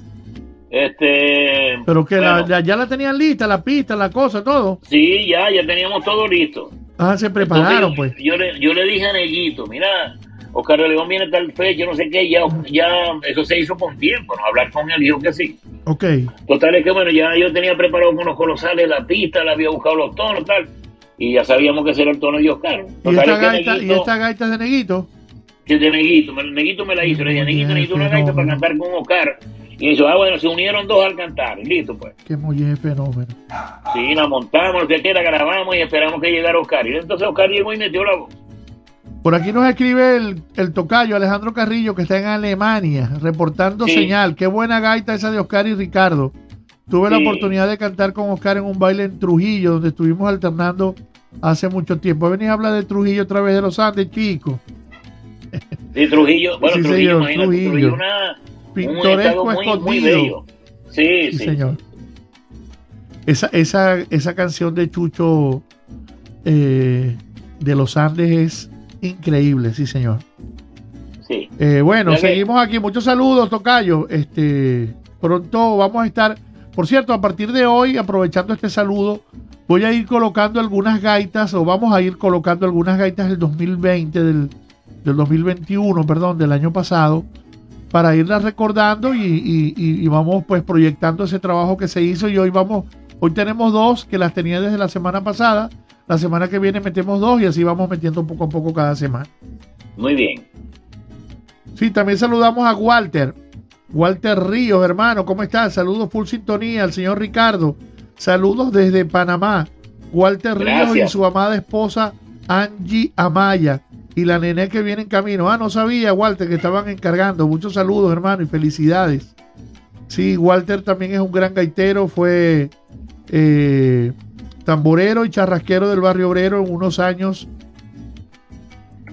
Este, Pero que la- bueno, la- ya la tenían lista, la pista, la cosa, todo. Sí, ya, ya teníamos todo listo. Ah, se prepararon, Entonces, pues. Yo le, yo le dije a Neguito, mira, Oscar de León viene tal fecha, no sé qué, ya, ya eso se hizo con tiempo, ¿no? Hablar con él, dijo que sí. Ok. Total es que, bueno, ya yo tenía preparado con los colosales la pista, le había buscado los tonos, tal, y ya sabíamos que ese era el tono de Oscar. ¿Y esta, es gaita, ¿Y Neguito, esta gaita de Neguito? que de Neguito, Neguito me la hizo, le dije, Neguito, necesito una gaita para cantar con Oscar. Y dijo, ah, bueno, se unieron dos al cantar, listo, pues. Qué muy fenómeno. Sí, la montamos, que quiera, grabamos y esperamos que llegara Oscar. Y entonces Oscar llegó y metió la voz. Por aquí nos escribe el, el tocayo Alejandro Carrillo, que está en Alemania, reportando Sí. señal. Qué buena gaita esa de Oscar y Ricardo. Tuve la oportunidad de cantar con Oscar en un baile en Trujillo, donde estuvimos alternando hace mucho tiempo. Venís a hablar de Trujillo a través de los Andes, chicos. Sí, Trujillo, bueno, Sí, Trujillo, señor, imagínate, Trujillo. Trujillo, una, un Pintoresco muy escondido. bello. Sí, Sí, sí. señor. Esa, esa, esa canción de Chucho eh, de los Andes es increíble, sí, señor. sí. Eh, bueno, Ya que- seguimos aquí. Muchos saludos, Tocayo. Este, pronto vamos a estar. Por cierto, a partir de hoy, aprovechando este saludo, voy a ir colocando algunas gaitas, o vamos a ir colocando algunas gaitas del 2020, del, del 2021, perdón, del año pasado, para irlas recordando y, y- y- vamos pues proyectando ese trabajo que se hizo. Y hoy vamos, hoy tenemos dos que las tenía desde la semana pasada. La semana que viene metemos dos y así vamos metiendo poco a poco cada semana. Muy bien. Sí, también saludamos a Walter. Walter Ríos, hermano, ¿cómo estás? Saludos full sintonía al señor Ricardo. Saludos desde Panamá. Walter Ríos y Gracias. su amada esposa Angie Amaya. Y la nené que viene en camino. Ah, no sabía, Walter, que estaban encargando. Muchos saludos, hermano, y felicidades. Sí, Walter también es un gran gaitero. Fue eh, tamborero y charrasquero del barrio obrero en unos años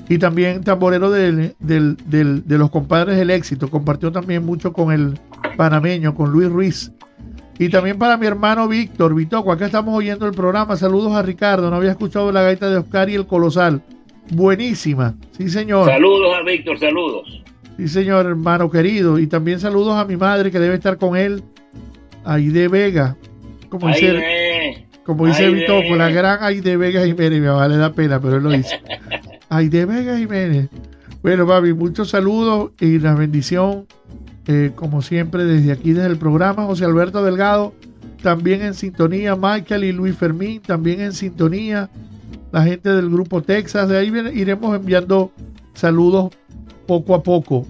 y también tamborero del, del- del- de los compadres del éxito. Compartió también mucho con el panameño, con Luis Ruiz. Y también para mi hermano Víctor, Vitoco, acá estamos oyendo el programa. Saludos a Ricardo, no había escuchado la gaita de Oscar y el Colosal. Buenísima, sí señor. Saludos a Víctor, saludos. Sí señor, hermano querido. Y también saludos a mi madre que debe estar con él, Aide Vega. Como Ahí dice, como dice Aide. La gran Aide Vega Jiménez. Mi mamá le da pena, pero él lo dice. Aide Vega Jiménez. Bueno, papi, muchos saludos y la bendición, eh, como siempre, desde aquí, desde el programa. José Alberto Delgado, también en sintonía. Michael y Luis Fermín, también en sintonía. La gente del grupo Texas. De ahí viene- iremos enviando saludos poco a poco.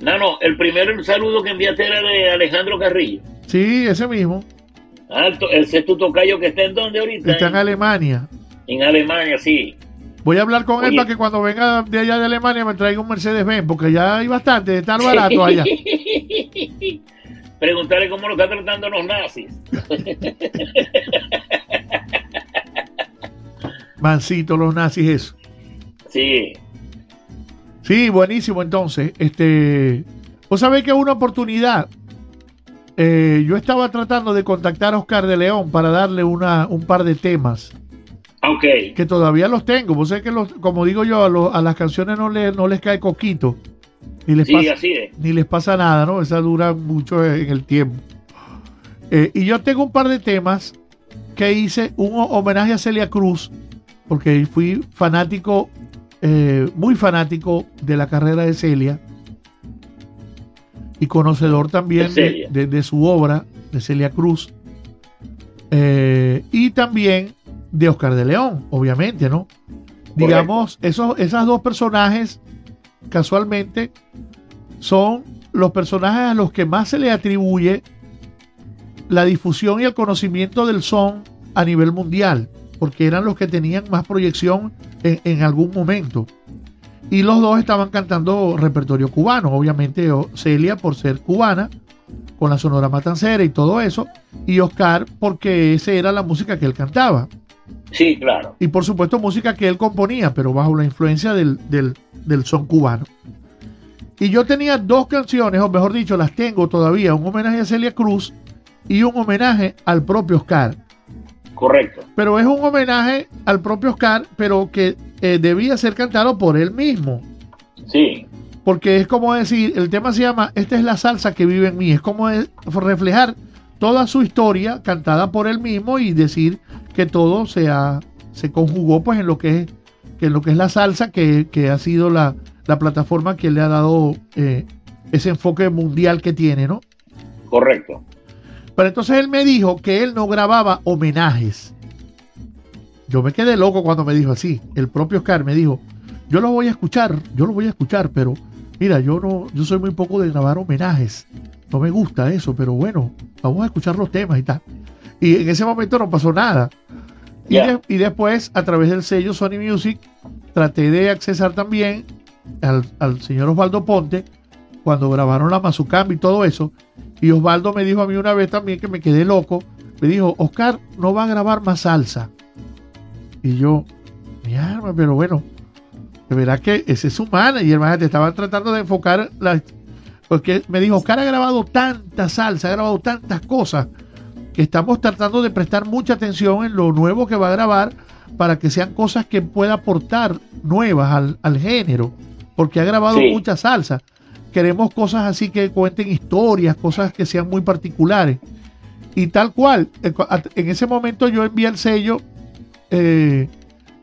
No, no, el primer saludo que enviaste era de Alejandro Carrillo. Sí, ese mismo. Alto, ese es tu tocayo que está en donde ahorita. Está en Alemania. En Alemania, sí. Voy a hablar con él para que cuando venga de allá de Alemania me traiga un Mercedes-Benz, porque ya hay bastante, están baratos allá. Preguntarle cómo lo están tratando los nazis. Mancito, los nazis, eso. Sí, Sí, buenísimo. Entonces, este, vos sabés que una oportunidad. eh, yo estaba tratando de contactar a Oscar de León para darle una, un par de temas ok. que todavía los tengo. Vos sabés que, los, como digo yo, a, los- a las canciones no, le, no les cae coquito. Ni les, Sí, pasa, así es. ni les pasa nada, ¿no? Esa dura mucho en el tiempo. Eh, y yo tengo un par de temas que hice un ho- homenaje a Celia Cruz, porque fui fanático, eh, muy fanático de la carrera de Celia y conocedor también De su obra, de Celia Cruz. Eh, y también de Oscar de León, obviamente, ¿no? Digamos, esos, esas dos personajes, casualmente, son los personajes a los que más se le atribuye la difusión y el conocimiento del son a nivel mundial, porque eran los que tenían más proyección en, en algún momento. Y los dos estaban cantando repertorio cubano, obviamente Celia por ser cubana, con la Sonora Matancera y todo eso, y Oscar porque esa era la música que él cantaba. Sí, claro. Y por supuesto música que él componía, pero bajo la influencia del, del, del son cubano. Y yo tenía dos canciones, o mejor dicho, las tengo todavía, un homenaje a Celia Cruz y un homenaje al propio Oscar. Correcto. Pero es un homenaje al propio Oscar, pero que eh, debía ser cantado por él mismo. Sí. Porque es como decir, el tema se llama Esta es la salsa que vive en mí. Es como reflejar toda su historia cantada por él mismo y decir que todo se, ha- se conjugó pues en lo que es, que en lo que es la salsa, que, que ha sido la, la plataforma que le ha dado eh, ese enfoque mundial que tiene, ¿no? Correcto. Pero entonces él me dijo que él no grababa homenajes. Yo me quedé loco cuando me dijo así. El propio Oscar me dijo, yo lo voy a escuchar, yo lo voy a escuchar, pero mira, yo no, yo soy muy poco de grabar homenajes. No me gusta eso, pero bueno, vamos a escuchar los temas y tal. Y en ese momento no pasó nada. Y, Ya. de- y después, a través del sello Sony Music, traté de accesar también al, al señor Osvaldo Ponte cuando grabaron la Mazucambi y todo eso. Y Osvaldo me dijo a mí una vez también que me quedé loco. Me dijo, Oscar no va a grabar más salsa. Y yo, mi arma, pero bueno, de verdad que ese es su manager, imagínate, estaban tratando de enfocar la... Porque me dijo, Oscar ha grabado tanta salsa, ha grabado tantas cosas, que estamos tratando de prestar mucha atención en lo nuevo que va a grabar para que sean cosas que pueda aportar nuevas al, al género, porque ha grabado Sí. mucha salsa. Queremos cosas así que cuenten historias, cosas que sean muy particulares. Y tal cual, at- en ese momento yo envié el sello eh,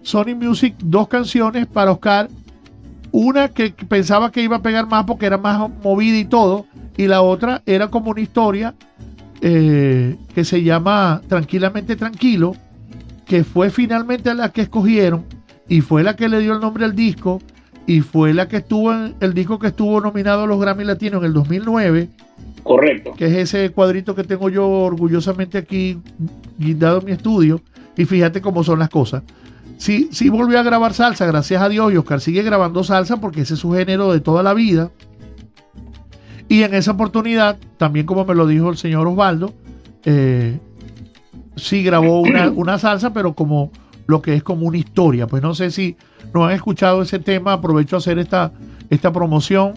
Sony Music dos canciones para Oscar. Una que pensaba que iba a pegar más porque era más movida y todo. Y la otra era como una historia eh, que se llama Tranquilamente Tranquilo, que fue finalmente la que escogieron y fue la que le dio el nombre al disco y fue la que estuvo en el disco que estuvo nominado a los Grammy Latinos en el 2009 Correcto. que es ese cuadrito que tengo yo orgullosamente aquí guindado en mi estudio. Y fíjate cómo son las cosas. Sí, sí volvió a grabar salsa, gracias a Dios, y Oscar sigue grabando salsa porque ese es su género de toda la vida. Y en esa oportunidad, también como me lo dijo el señor Osvaldo, eh, sí grabó una, una salsa, pero como lo que es como una historia. Pues no sé si no han escuchado ese tema, aprovecho a hacer esta, esta promoción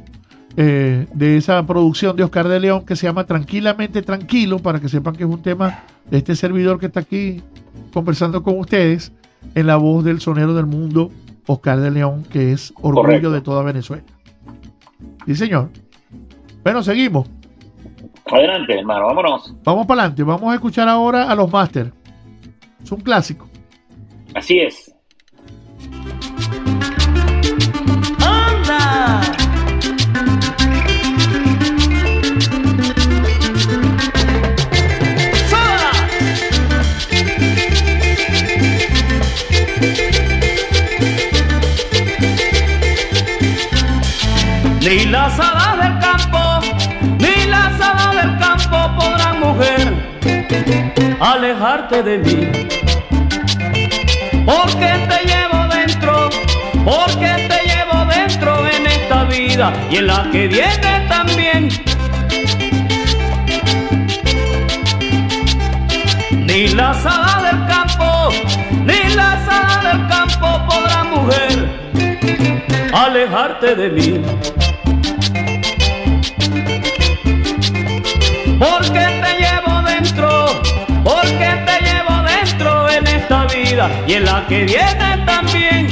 eh, de esa producción de Oscar de León que se llama Tranquilamente Tranquilo, para que sepan que es un tema de este servidor que está aquí conversando con ustedes en la voz del sonero del mundo, Oscar de León, que es orgullo Correcto. de toda Venezuela. Sí, señor. Bueno, seguimos. Adelante, hermano, vámonos. Vamos para adelante. Vamos a escuchar ahora a los Masters. Es un clásico. Así es. ¡Anda! ¡Sola! Ni las hadas del campo, ni las hadas del campo podrán, mujer, alejarte de mí. Porque te llevo dentro, porque te llevo dentro en esta vida y en la que viene también. Ni las hadas del campo, ni las hadas del campo podrán, mujer, alejarte de mí. Porque vida y en la que viene también.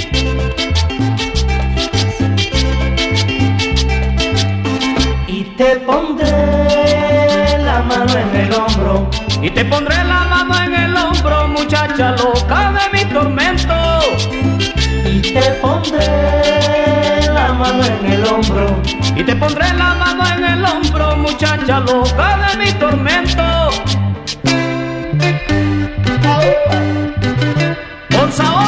Y te pondré la mano en el hombro. Y te pondré la mano en el hombro, muchacha loca de mi tormento. Y te pondré la mano en el hombro. Y te pondré la mano en el hombro, muchacha loca de mi tormento sabor.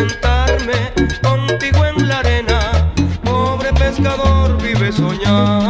sentarme contigo en la arena. Pobre pescador, vive soñando.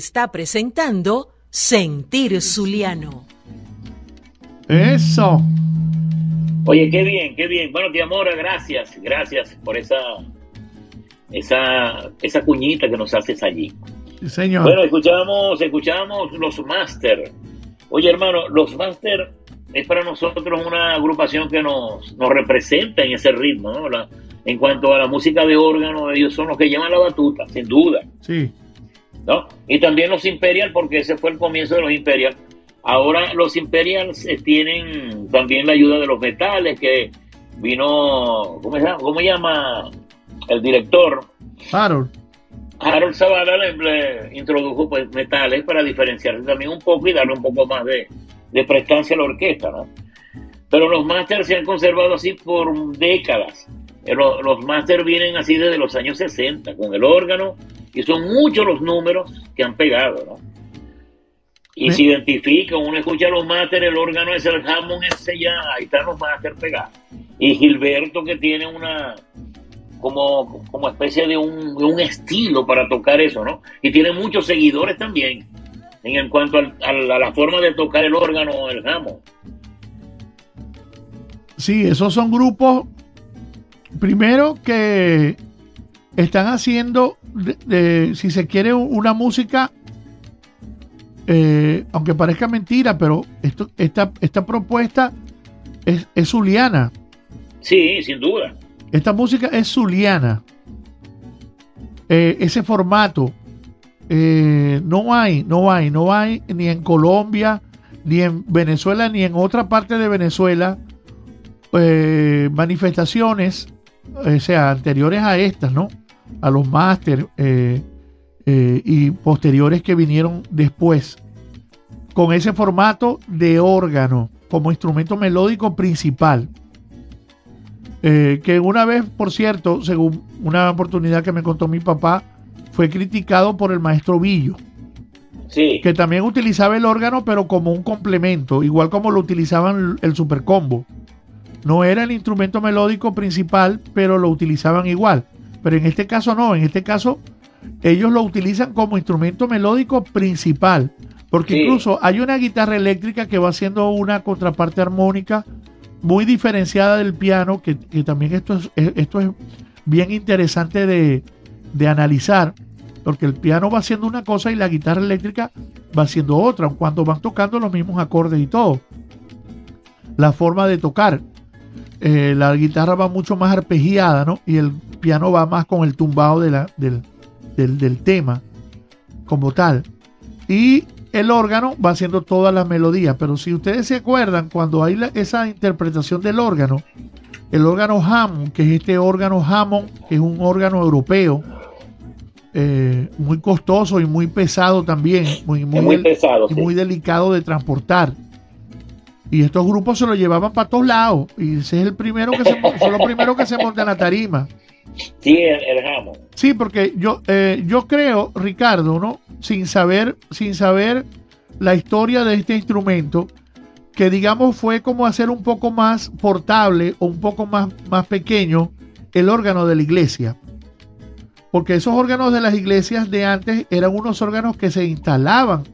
está presentando Sentir Zuliano. Eso. Oye, qué bien, qué bien. Bueno, tía Mora, gracias, gracias por esa, esa, esa cuñita que nos haces allí. Señor. Bueno, escuchamos, escuchamos los Master. Oye, hermano, los Master es para nosotros una agrupación que nos, nos representa en ese ritmo, ¿no? En cuanto a la música de órgano, ellos son los que llevan la batuta, sin duda. Sí. ¿no? Y también los Imperial, porque ese fue el comienzo de los Imperial. Ahora los Imperials eh, tienen también la ayuda de los metales, que vino, ¿cómo, se llama? El director? Harold. Harold Zavala introdujo pues, metales para diferenciarse también un poco y darle un poco más de, de prestancia a la orquesta, ¿no? Pero los masters se han conservado así por décadas. Eh, los, los masters vienen así desde los años 60, con el órgano, y son muchos los números que han pegado, ¿no? Y se identifica, uno escucha los masters, el órgano es el Hammond, ese ya, ahí están los masters pegados. Y Gilberto que tiene una, como, como especie de un, de un estilo para tocar eso, ¿no? Y tiene muchos seguidores también en, cuanto al- al- a la forma de tocar el órgano, el Hammond. Sí, esos son grupos, primero que están haciendo, de- de- si se quiere, una música, eh, aunque parezca mentira, pero esto, esta, esta propuesta es, es zuliana. Sí, sin duda. Esta música es zuliana. Eh, ese formato eh, no hay, no hay, no hay ni en Colombia, ni en Venezuela, ni en otra parte de Venezuela eh, manifestaciones, o sea, anteriores a estas, ¿no? A los máster eh, eh, y posteriores que vinieron después, con ese formato de órgano como instrumento melódico principal. Eh, que una vez, por cierto, según una oportunidad que me contó mi papá, fue criticado por el maestro Villo, Sí, que también utilizaba el órgano, pero como un complemento, igual como lo utilizaban el supercombo. No era el instrumento melódico principal, pero lo utilizaban igual. Pero en este caso no, en este caso ellos lo utilizan como instrumento melódico principal, porque Sí. incluso hay una guitarra eléctrica que va haciendo una contraparte armónica muy diferenciada del piano, que, que también esto es, es- esto es bien interesante de, de analizar, porque el piano va haciendo una cosa y la guitarra eléctrica va haciendo otra, cuando van tocando los mismos acordes y todo. La forma de tocar. Eh, la guitarra va mucho más arpegiada, ¿no? Y el piano va más con el tumbado de la- del, del- del tema como tal. Y el órgano va haciendo todas las melodías. Pero si ustedes se acuerdan, cuando hay la- esa interpretación del órgano, el órgano Hammond, que es este órgano Hammond, que es un órgano europeo, eh, muy costoso y muy pesado también, muy, pesado. y sí. muy delicado de transportar. Y estos grupos se lo llevaban para todos lados. Y ese es el primero que se, son los primeros que se montan en la tarima. Sí, el, el Hammond. Sí, porque yo, eh, yo creo, Ricardo, ¿no? Sin saber, sin saber la historia de este instrumento, que digamos fue como hacer un poco más portable o un poco más, más pequeño el órgano de la iglesia. Porque esos órganos de las iglesias de antes eran unos órganos que se instalaban,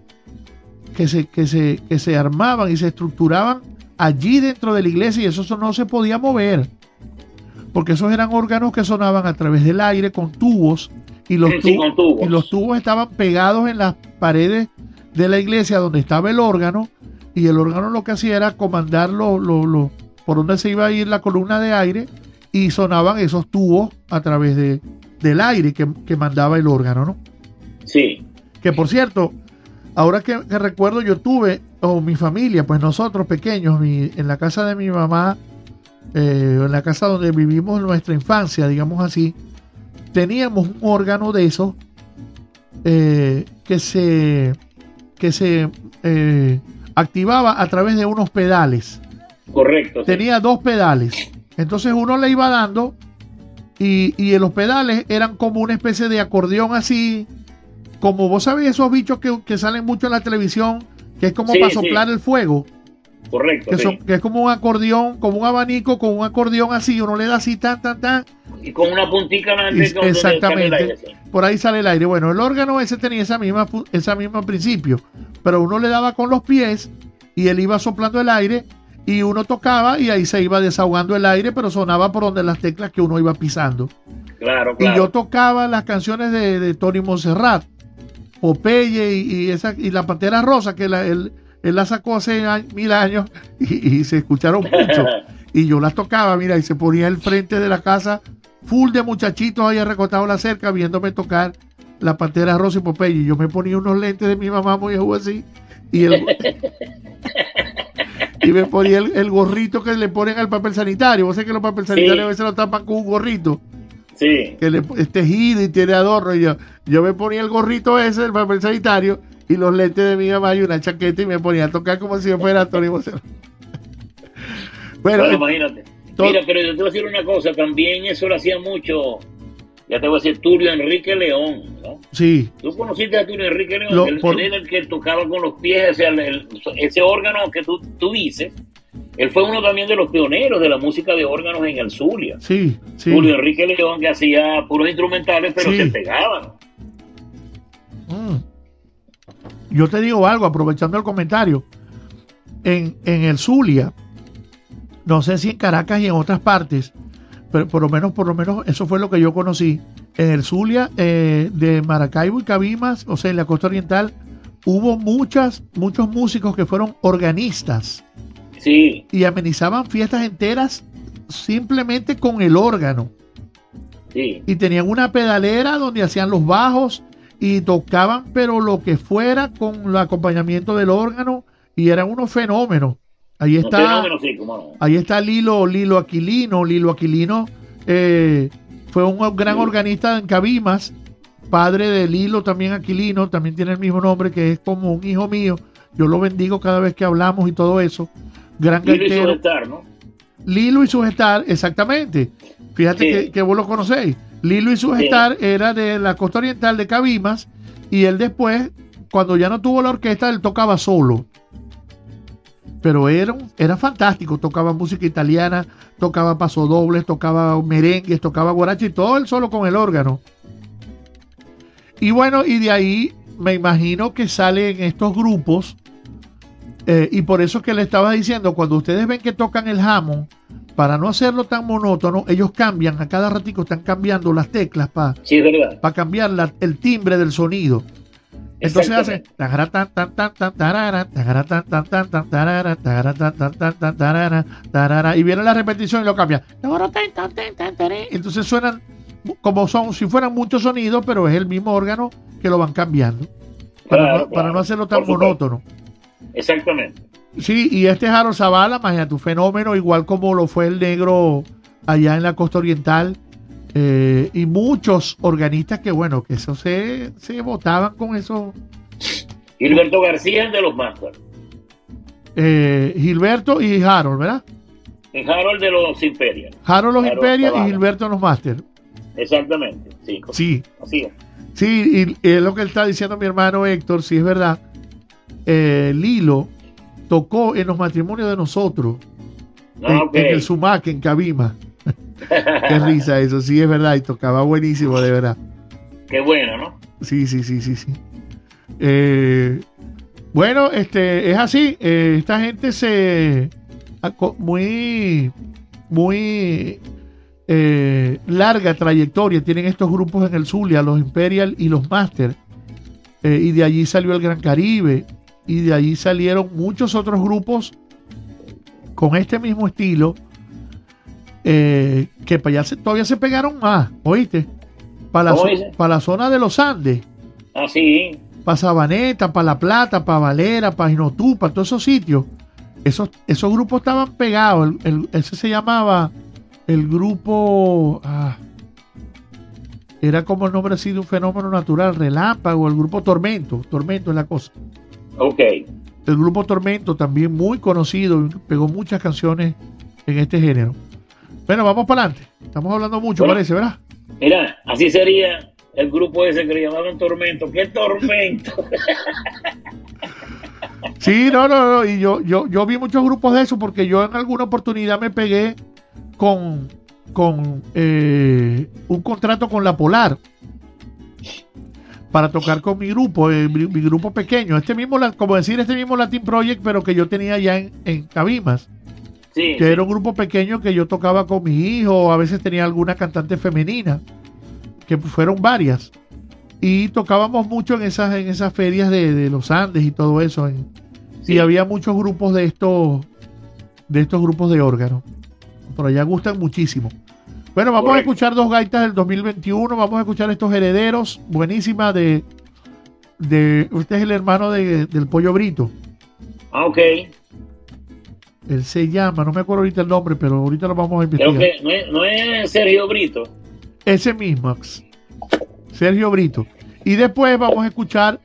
que se, que se, que se armaban y se estructuraban allí dentro de la iglesia y eso no se podía mover porque esos eran órganos que sonaban a través del aire con tubos y los, Sí, tubos, y los tubos estaban pegados en las paredes de la iglesia donde estaba el órgano y el órgano lo que hacía era comandar lo, lo- lo- por donde se iba a ir la columna de aire y sonaban esos tubos a través de, del aire que, que mandaba el órgano, ¿no? Sí, Que por cierto, ahora que, que recuerdo, yo tuve, o mi familia, pues nosotros pequeños, mi- en la casa de mi mamá, eh, en la casa donde vivimos nuestra infancia, digamos así, teníamos un órgano de esos eh, que se, que se eh, activaba a través de unos pedales correcto. sí. tenía dos pedales. Entonces uno le iba dando y, y los pedales eran como una especie de acordeón así, como vos sabés esos bichos que, que salen mucho en la televisión, que es como Sí, para sí. soplar el fuego, Correcto. que, sí. son- que es como un acordeón, como un abanico, con un acordeón así, uno le da así tan, tan, tan, Y con una puntica grande y- sale el exactamente. aire, sí. por ahí sale el aire. Bueno, el órgano ese tenía esa misma, esa misma principio, pero uno le daba con los pies y él iba soplando el aire y uno tocaba y ahí se iba desahogando el aire, pero sonaba por donde las teclas que uno iba pisando. Claro, Y yo claro. tocaba las canciones de, de Tony Monserrat, Popeye y, y esa, y la Pantera Rosa, que la- él, él la sacó hace mil años y, y se escucharon mucho. Y yo las tocaba, mira, y se ponía al frente de la casa, full de muchachitos ahí recostados la cerca, viéndome tocar la Pantera Rosa y Popeye. Y yo me ponía unos lentes de mi mamá muy así Y, el- y me ponía el, el gorrito que le ponen al papel sanitario. Vos sabés que los papel sanitarios a veces lo tapan con un gorrito Sí. que le, es tejido y tiene adorno. Y yo, yo me ponía el gorrito ese, el papel sanitario, y los lentes de mi mamá y una chaqueta y me ponía a tocar como si yo fuera Tony Bocero. bueno, Bueno, eh, imagínate. Mira, pero yo te voy a decir una cosa, también eso lo hacía mucho, ya te voy a decir, Tulio Enrique León, ¿no? sí, Tú conociste a Tulio Enrique León, Lo- él, por- él era el que tocaba con los pies, o sea, el- el- ese órgano que tú, tú dices, él fue uno también de los pioneros de la música de órganos en el Zulia. sí, sí. Tulio Enrique León que hacía puros instrumentales, pero Sí. se pegaban. Mm. Yo te digo algo, aprovechando el comentario. En, en el Zulia, no sé si en Caracas y en otras partes, pero por lo menos, por lo menos, eso fue lo que yo conocí. En el Zulia eh, de Maracaibo y Cabimas, o sea, en la costa oriental, hubo muchas, muchos músicos que fueron organistas Sí, y amenizaban fiestas enteras simplemente con el órgano. sí. y tenían una pedalera donde hacían los bajos y tocaban pero lo que fuera con el acompañamiento del órgano y eran unos fenómenos. Ahí está, fenómeno, sí, no. ahí está Lilo, Lilo Aquilino, Lilo Aquilino eh, fue un gran Sí. organista en Cabimas, padre de Lilo también Aquilino, también tiene el mismo nombre que es como un hijo mío. Yo lo bendigo cada vez que hablamos y todo eso. Gran Lilo y gaitero. Sujetar, ¿no? Lilo y Sugestar, exactamente. Fíjate Sí. que, que vos lo conocéis. Lilo y Sugestar era de la costa oriental de Cabimas y él después, cuando ya no tuvo la orquesta, él tocaba solo. Pero era, era fantástico, tocaba música italiana, tocaba pasodobles, tocaba merengues, tocaba guaracha y todo él solo con el órgano. Y bueno, y de ahí me imagino que salen estos grupos eh, y por eso que le estaba diciendo, cuando ustedes ven que tocan el jamón, para no hacerlo tan monótono, ellos cambian, a cada ratico están cambiando las teclas para Sí, cambiar la- el timbre del sonido. Entonces hacen y viene la repetición y lo cambia. Entonces suenan como son, si fueran muchos sonidos, pero es el mismo órgano que lo van cambiando. Para, Claro, no, para claro. no hacerlo tan supuesto. Exactamente. Sí, y este es Harold Zavala, imagínate, un fenómeno, igual como lo fue el negro allá en la costa oriental. eh, y muchos organistas que, bueno, que eso se, se votaban con eso. Gilberto García es de los Masters. eh, Gilberto y Harold, ¿verdad? Y Harold de los Imperial. Harold los Harold Imperial y. Gilberto los Master. Exactamente. Sí. Sí, Así es. sí, y es lo que está diciendo mi hermano Héctor, sí es verdad. Eh, Lilo tocó en los matrimonios de nosotros, Ah, en, el Sumac, en Cabima. Qué risa eso, sí es verdad, y tocaba buenísimo, de verdad. Qué bueno, ¿no? Sí, sí, sí, sí, sí. Eh, bueno, este, es así. eh, esta gente se aco- muy, muy eh, larga trayectoria tienen estos grupos en el Zulia, los Imperial y los Master. Eh, y de allí salió el Gran Caribe. Y de allí salieron muchos otros grupos con este mismo estilo. eh, que para allá se- todavía se pegaron más, ¿oíste? Para la, para la zona de los Andes Ah, sí. para Sabaneta, para La Plata, para Valera, para Jinotú, para todos esos sitios. Esos, esos grupos estaban pegados. El, el- ese se llamaba el grupo. ah, era como el nombre así de un fenómeno natural, relámpago, el grupo Tormento. Tormento es la cosa. Ok. El grupo Tormento también muy conocido, pegó muchas canciones en este género. Bueno, vamos para adelante. Estamos hablando mucho, Bueno. parece, ¿verdad? Mira, así sería el grupo ese que le llamaban Tormento. ¡Qué tormento! Sí, no, no, no. Y yo, yo, yo vi muchos grupos de eso porque yo en alguna oportunidad me pegué con, con eh, un contrato con la Polar para tocar con mi grupo, eh, mi, mi grupo pequeño. Este mismo, como decir, este mismo Latin Project, pero que yo tenía ya en, en Cabimas. Sí. Que era un grupo pequeño que yo tocaba con mi hijo, a veces tenía alguna cantante femenina, que fueron varias. Y tocábamos mucho en esas, en esas ferias de, de los Andes y todo eso. en- Sí. Y había muchos grupos de estos, de estos grupos de órganos. Por allá gustan muchísimo. Bueno, vamos a escuchar dos gaitas del 2021. Vamos a escuchar estos herederos. Buenísima de. de usted es el hermano de, del Pollo Brito. Ah, ok. Él se llama, no me acuerdo ahorita el nombre, pero ahorita lo vamos a investigar. No es, Sergio Brito. Ese mismo, Sergio Brito. Y después vamos a escuchar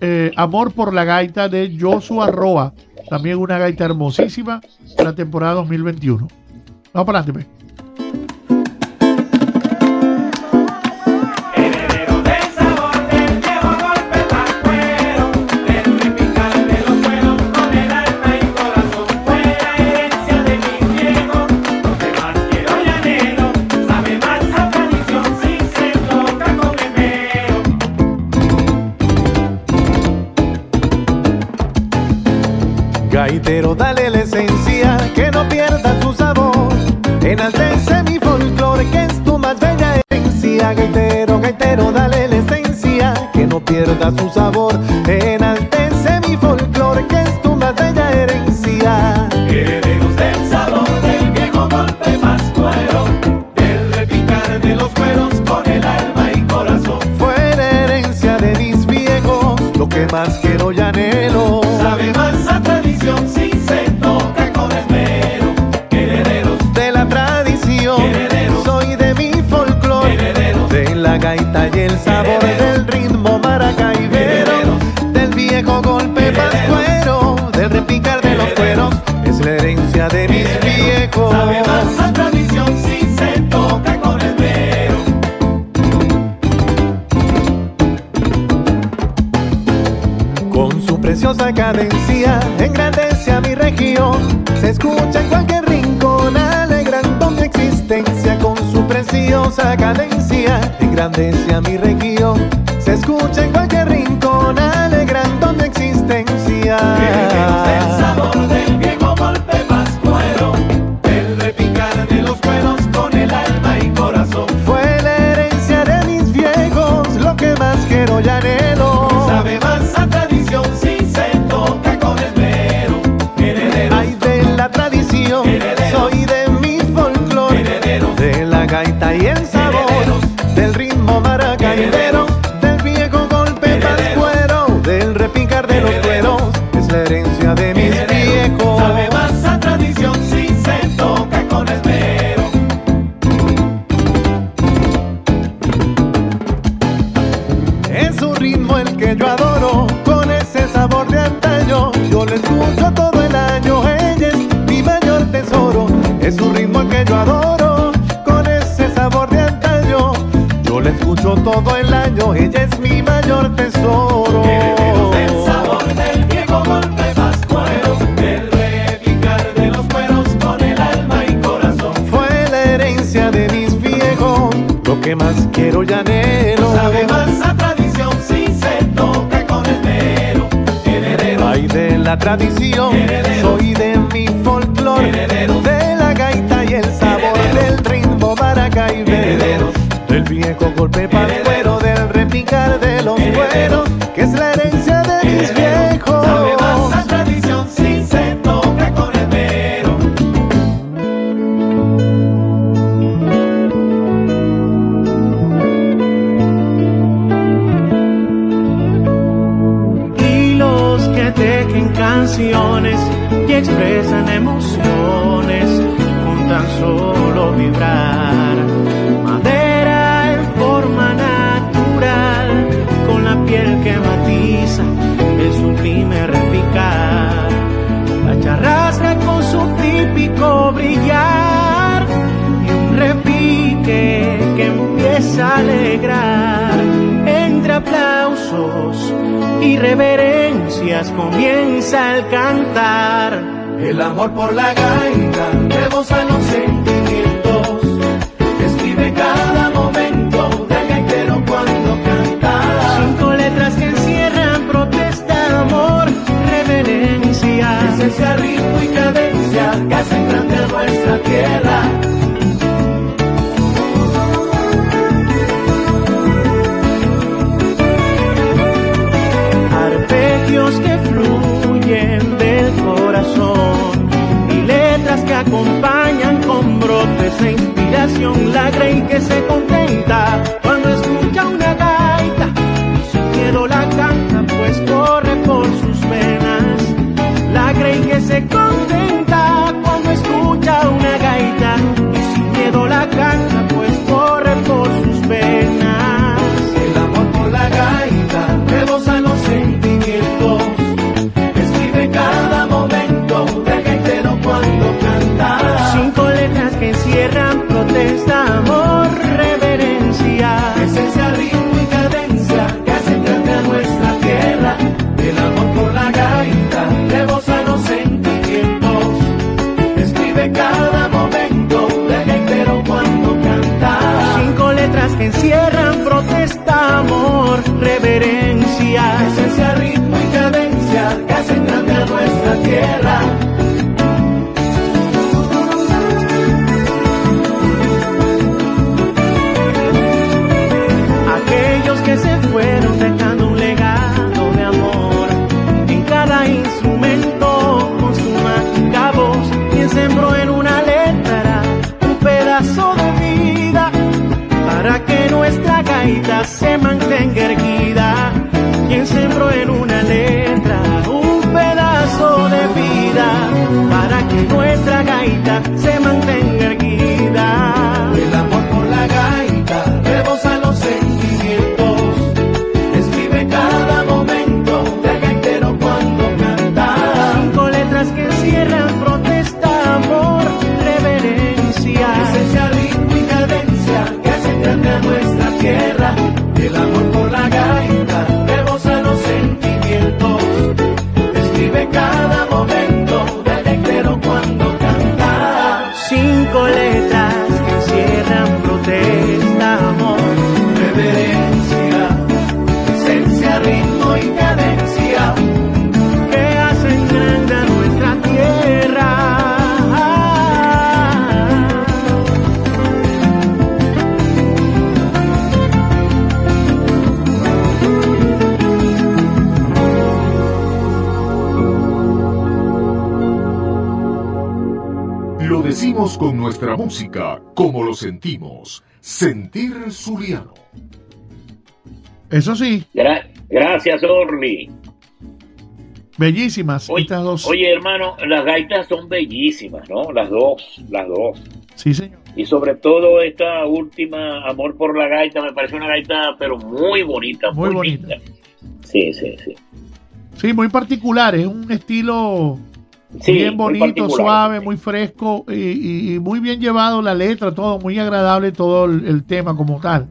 eh, Amor por la gaita de Joshua Roa. También una gaita hermosísima, la temporada 2021. Vamos para adelante, pues. entero, dale la esencia, que no pierda su sabor. Enaltece mi folclore, que es tu más bella esencia. Gaitero, gaitero, dale la esencia, que no pierda su sabor. Enaltece armoniosa cadencia engrandece a mi región. Se escucha en gaita y ensalada. Música, como lo sentimos. Sentir Zuliano. Eso sí, Gra- gracias, Orly. bellísimas Oye, estas dos. oye, hermano, las gaitas son bellísimas, ¿no? Las dos, las dos. Sí, señor. Y sobre todo esta última, Amor por la Gaita, me parece una gaita, pero muy bonita. Muy Muy, bonita. linda. Sí, sí, sí. Sí, muy particular. Es un estilo Sí, bien bonito, suave, muy fresco y, muy bien llevado la letra, todo muy agradable, todo el, el tema como tal.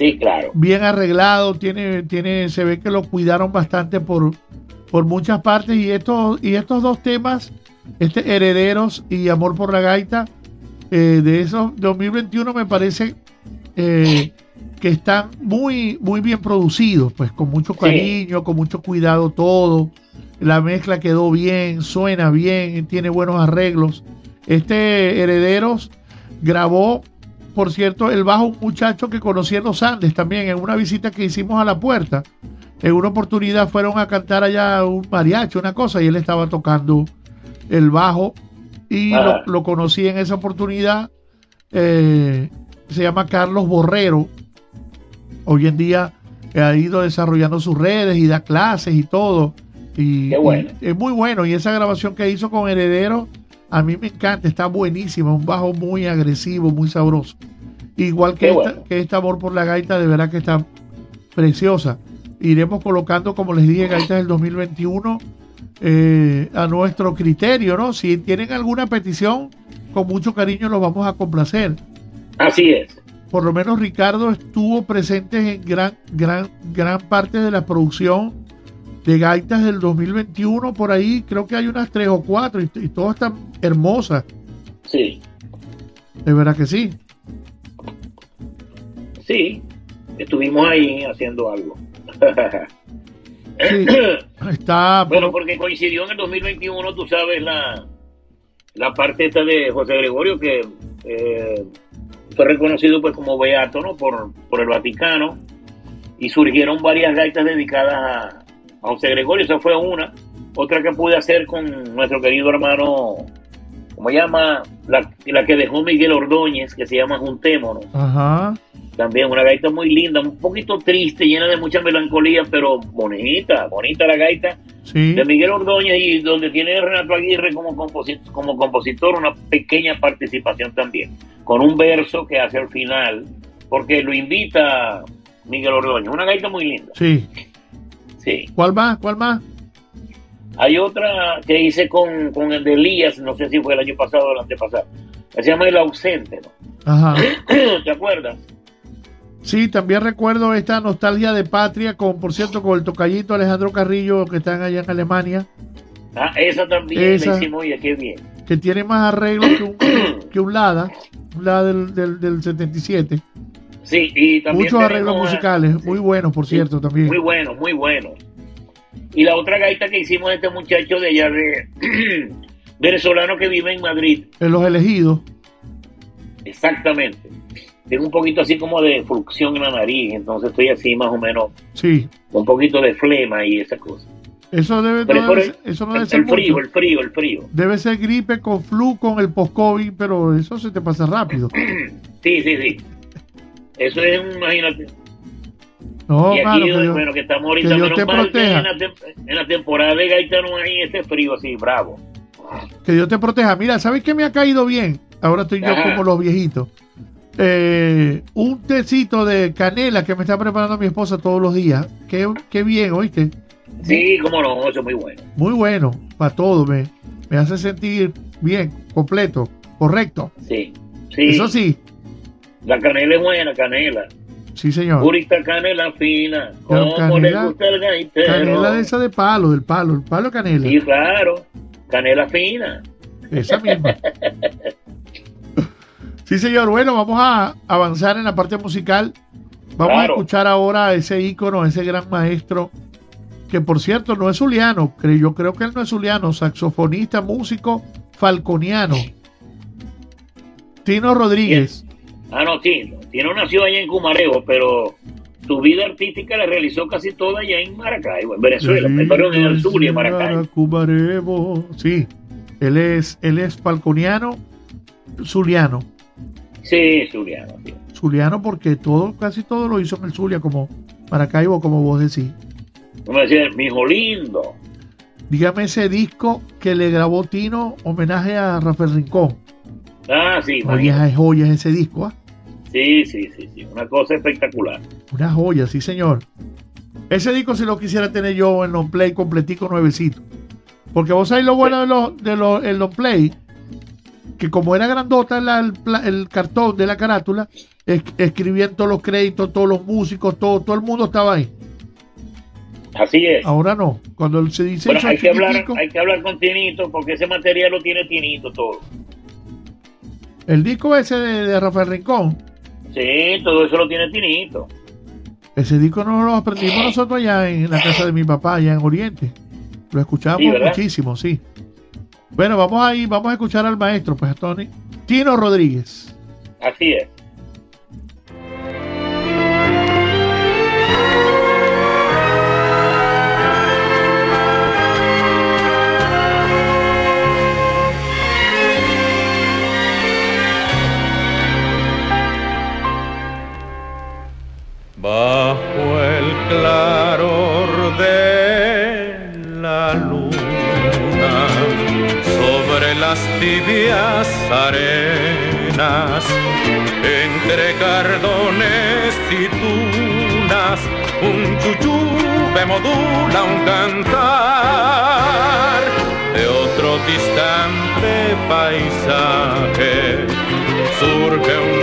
Sí, claro. Bien arreglado, tiene, tiene, se ve que lo cuidaron bastante por, por muchas partes y estos, y estos dos temas, este Herederos y Amor por la Gaita, eh, de esos 2021 me parece eh, que están muy, muy bien producidos, pues con mucho cariño, con mucho cuidado todo. La mezcla quedó bien, suena bien, tiene buenos arreglos. Este Herederos grabó, por cierto, el bajo un muchacho que conocí en los Andes también, en una visita que hicimos a la puerta. En una oportunidad fueron a cantar allá un mariachi, una cosa, y él estaba tocando el bajo y lo, lo conocí en esa oportunidad. eh, se llama Carlos Borrero. Hoy en día ha ido desarrollando sus redes y da clases y todo. Y, Qué bueno. y es muy bueno. Y esa grabación que hizo con Heredero, a mí me encanta, está buenísima. Un bajo muy agresivo, muy sabroso. Igual que, esta, que este amor por la gaita, de verdad que está preciosa. Iremos colocando, como les dije, gaitas del 2021 eh, a nuestro criterio, ¿no? Si tienen alguna petición, con mucho cariño los vamos a complacer. Así es. Por lo menos Ricardo estuvo presente en gran, gran, gran parte de la producción de gaitas del 2021. Por ahí creo que hay unas tres o cuatro y, y todas están hermosas. Sí, De verdad que sí. sí. Estuvimos ahí haciendo algo. Sí. Está. Bueno, porque coincidió en el 2021, tú sabes, la, la parte esta de José Gregorio, que eh, fue reconocido pues como beato, ¿no? Por, por el Vaticano, y surgieron varias gaitas dedicadas a, a José Gregorio, esa fue una. Otra que pude hacer con nuestro querido hermano, ¿cómo llama? La, la que dejó Miguel Ordóñez, que se llama Juntémonos. Ajá. También una gaita muy linda, un poquito triste, llena de mucha melancolía, pero bonita, bonita la gaita Sí. de Miguel Ordóñez y donde tiene Renato Aguirre como, composi- como compositor una pequeña participación también, con un verso que hace al final, porque lo invita Miguel Ordóñez, una gaita muy linda. Sí. Sí. ¿Cuál más? ¿Cuál más? Hay otra que hice con, con el de Elías, no sé si fue el año pasado o el antepasado, se llama El Ausente, ¿no? Ajá. ¿Te acuerdas? Sí, también recuerdo esta nostalgia de patria con, por cierto, con el tocallito Alejandro Carrillo que están allá en Alemania, Ah, esa también Esa. la hicimos, oye, qué bien. que tiene más arreglos que un, que un Lada, un Lada del, del, del 77. Sí, y también Muchos arreglos musicales, muy buenos, por cierto, también. Muy bueno, muy bueno. Y la otra gaita que hicimos este muchacho de allá de venezolano que vive en Madrid, En Los Elegidos. exactamente. Tengo un poquito así como de fluxión en la nariz, entonces estoy así más o menos Sí, con un poquito de flema y esas cosas. eso debe, no debe el, eso no el- debe ser el frío, mucho. el frío, el frío. Debe ser gripe con flu, con el post-COVID, pero eso se te pasa rápido. Sí, sí, sí. Eso es, un- imagínate. No, y aquí, que Dios- bueno, que estamos que ahorita, menos te mal que proteja. en la, tem- en la temporada de gaita no hay ese frío así, bravo. Que Dios te proteja. Mira, ¿sabes qué me ha caído bien? Ahora estoy yo como los viejitos. Eh, un tecito de canela que me está preparando mi esposa todos los días. Qué, qué bien, oíste. Sí, cómo no, eso es muy bueno. Muy bueno, para todo. Me, me hace sentir bien, completo, correcto. Sí, sí. Eso sí, La canela es buena, canela. sí, señor. Purita canela fina, Pero como le canela- gusta el gaitero. Canela de esa de palo, del palo, el palo canela. Sí, claro, canela fina. Esa misma. Sí, señor. Bueno, vamos a avanzar en la parte musical. Vamos Claro. a escuchar ahora ese ícono, ese gran maestro, que por cierto no es zuliano. Yo creo que él no es zuliano, saxofonista, músico, falconiano. Tino Rodríguez. Ah, no, Tino. Tino nació allá en Cumareo, pero su vida artística la realizó casi toda allá en Maracaibo, en Venezuela. Perdón, en el sur y en Maracaibo. Cumarebo. Sí, él es, él es falconiano, zuliano. Sí, Zuliano. sí. Zuliano porque todo, casi todo lo hizo en el Zulia, como Maracaibo, como vos decís. Como decía, mi hijo lindo. Dígame ese disco que le grabó Tino, homenaje a Rafael Rincón. Ah, sí, Joyas imagínate. es joyas ese disco, ¿ah? Sí, sí, sí, sí. Una cosa espectacular. Una joya, sí señor. Ese disco si lo quisiera tener yo en long play completico nuevecito. Porque vos sabés lo bueno de los de los el long play, que como era grandota la- el, el cartón de la carátula, es- escribían todos los créditos, todos los músicos, todo, todo el mundo estaba ahí. Así es. Ahora no. Cuando se dice Bueno, hay que, hablar, hay que hablar con Tinito, porque ese material lo tiene Tinito todo. el disco ese de, de Rafael Rincón, Sí, todo eso lo tiene Tinito. ese disco no lo aprendimos nosotros allá en la casa de mi papá, allá en Oriente. Lo Sí, ¿verdad? muchísimo, sí. Bueno, vamos ahí, vamos a escuchar al maestro, pues, Tony. Tino Rodríguez. Así es. Modula un cantar de otro distante paisaje. Surge un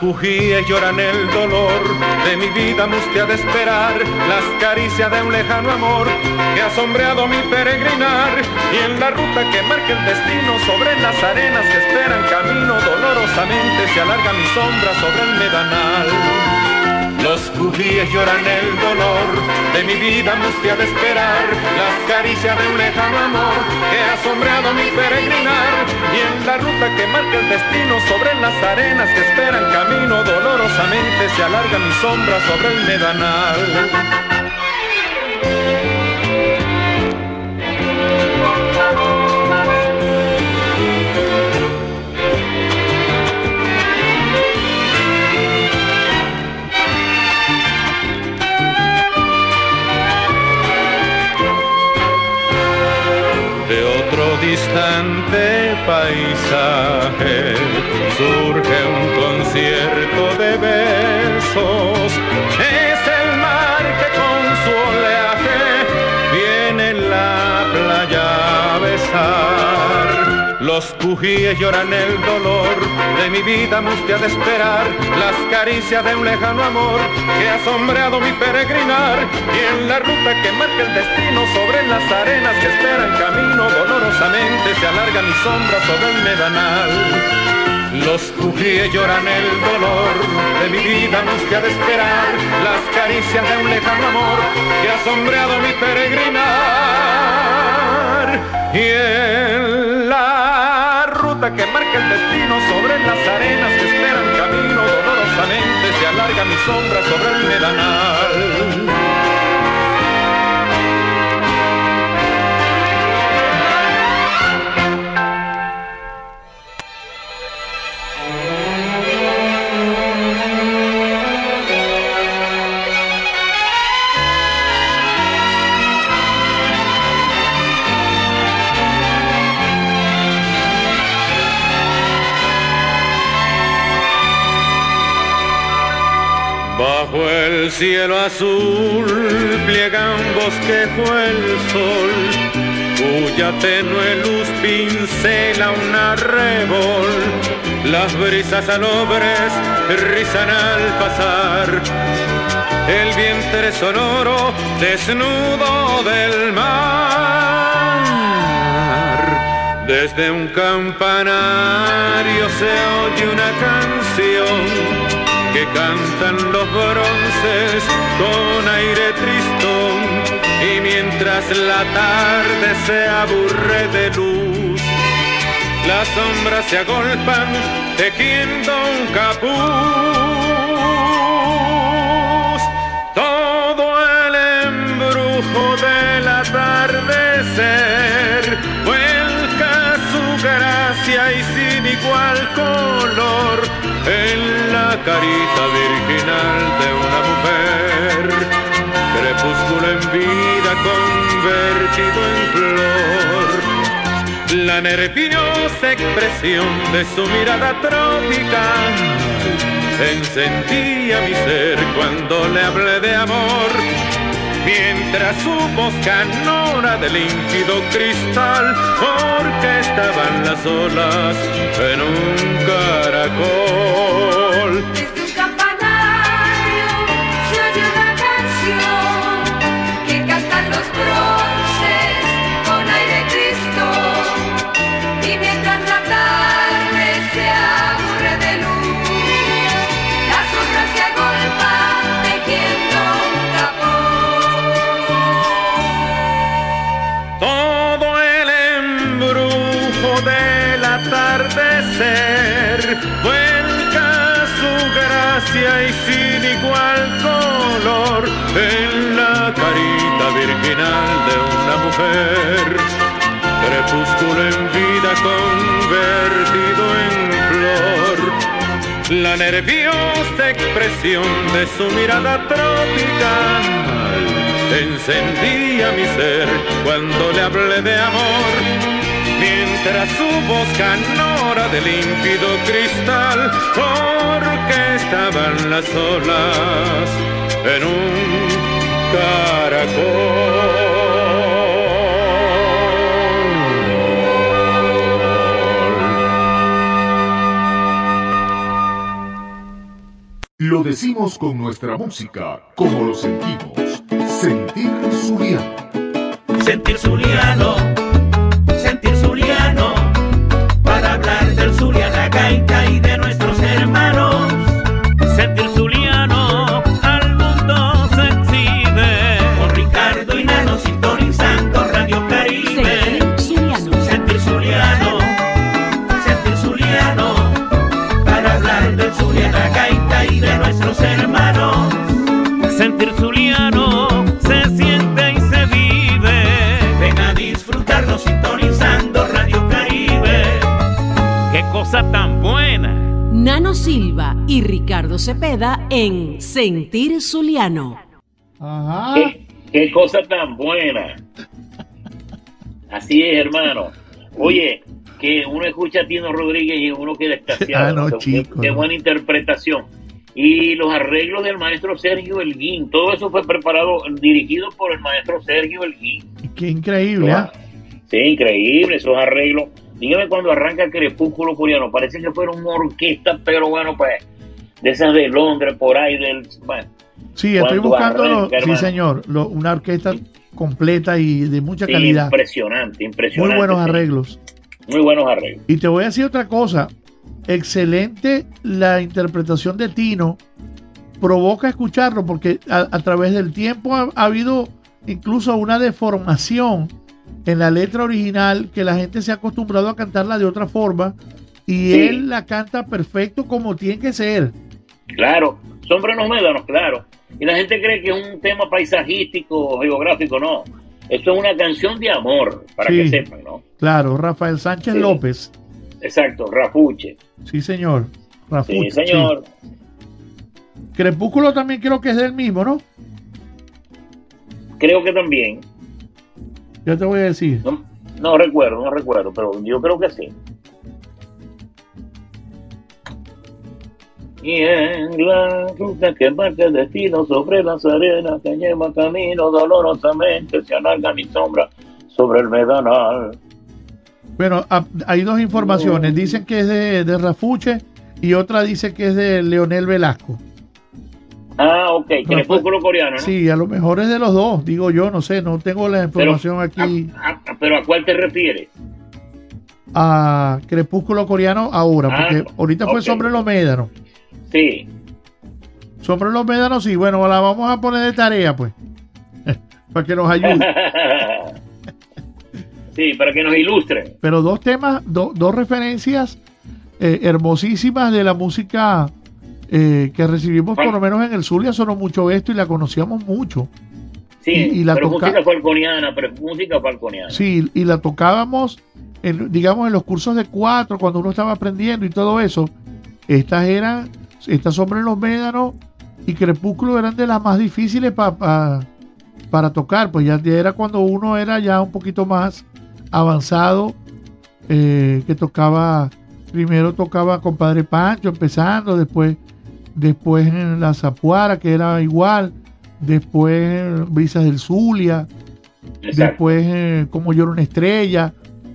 Cujíes lloran el dolor de mi vida mustia de esperar las caricias de un lejano amor que ha sombreado mi peregrinar y en la ruta que marca el destino sobre las arenas que esperan camino dolorosamente se alarga mi sombra sobre el medanal. Los cujíes lloran el dolor de mi vida mustia de esperar las caricias de un lejano amor que ha sombreado mi peregrinar y en la ruta que marca el destino sobre las arenas que esperan camino dolorosamente se alarga mi sombra sobre el medanal. Distante paisaje surge un concierto de besos Los bujíes lloran el dolor de mi vida, ha de esperar las caricias de un lejano amor que ha sombreado mi peregrinar y en la ruta que marca el destino sobre las arenas que esperan camino dolorosamente se alarga mi sombra sobre el medanal. Los bujíes lloran el dolor de mi vida, ha de esperar las caricias de un lejano amor que ha sombreado mi peregrinar y en la que marca el destino sobre las arenas que esperan camino dolorosamente se alarga mi sombra sobre el medanal. El cielo azul pliega un bosquejo el sol, cuya tenue luz pincela un arrebol. Las brisas alobres rizan al pasar, el vientre sonoro desnudo del mar. Desde un campanario se oye una canción que cantan los bronces con aire tristón y mientras la tarde se aburre de luz, las sombras se agolpan tejiendo un capuz. En flor. La nerviosa expresión de su mirada tropical encendía mi ser cuando le hablé de amor. Mientras su voz canora de límpido cristal, porque estaban las olas en un caracol. Y sin igual color en la carita virginal de una mujer. Crepúsculo en vida convertido en flor. La nerviosa expresión de su mirada tropical encendía mi ser cuando le hablé de amor. Mientras su voz canora de límpido cristal, porque estaban las olas en un Lo decimos con nuestra música, como lo sentimos. Sentir Zuliano. Sentir Zuliano, Cepeda en Sentir Zuliano. Ajá. ¿Qué, qué cosa tan buena. Así es, hermano. Oye, que uno escucha a Tino Rodríguez y uno queda extasiado. Ah, no, Qué- chico, Qué buena interpretación. Y los arreglos del maestro Sergio Elguín, todo eso fue preparado, dirigido por el maestro Sergio Elguín. Qué increíble, ¿ah? Sí, increíble, esos arreglos dígame cuando arranca Crepúsculo Coreano, parece que fuera una orquesta, pero bueno, pues, de esas de Londres, por ahí, del, bueno. Sí, estoy buscando, arranca, sí señor, lo- una orquesta completa y de mucha Sí, calidad. impresionante, Muy impresionante. buenos sí. arreglos. Muy buenos arreglos. Y te voy a decir otra cosa. Excelente la interpretación de Tino. Provoca escucharlo porque a, a través del tiempo ha, ha habido incluso una deformación en la letra original que la gente se ha acostumbrado a cantarla de otra forma y Sí. él la canta perfecto como tiene que ser. Claro, Sombra en los Médanos, claro. Y la gente cree que es un tema paisajístico, geográfico, no. Esto es una canción de amor, para Sí. que sepan, ¿no? Claro, Rafael Sánchez Sí. López. Exacto, Rapuche. Sí, señor. Rafucho, Sí, señor. sí. Crepúsculo también creo que es del mismo, ¿no? Creo que también. Ya te voy a decir. No, no recuerdo, no recuerdo, pero yo creo que sí. Y en la ruta que marca el destino sobre las arenas que lleva camino dolorosamente se alarga mi sombra sobre el medanal. Bueno, ha- hay dos informaciones. Dicen que es de, de Rafuche y otra dice que es de Leonel Velasco. Ah, ok, crepúsculo coreano, ¿no? Sí, a lo mejor es de los dos, digo yo, no sé, no tengo la información aquí. Ah, pero ¿a cuál te refieres? A Crepúsculo Coreano ahora, Ah, porque ahorita fue ok. Sobre los Médanos. Sí. Sobre los Médanos, sí, bueno, la vamos a poner de tarea, pues, para que nos ayude. sí, para que nos ilustre. Pero dos temas, do- dos referencias eh, hermosísimas de la música eh, que recibimos, por lo menos en el Zulia, sonó mucho esto y la conocíamos mucho. Sí, Y- y la pero música falconiana, pero música falconiana. Sí, y la tocábamos, en, digamos, en los cursos de cuatro, cuando uno estaba aprendiendo y todo eso. Estas eran, estas Sombra en los Médanos y Crepúsculo eran de las más difíciles pa- pa- para tocar, pues ya, era cuando uno era ya un poquito más avanzado, eh, que tocaba, primero tocaba con Padre Pancho, empezando, después, después en la Zapuara, que era igual, después Brisas del Zulia, después eh, Como llora una estrella,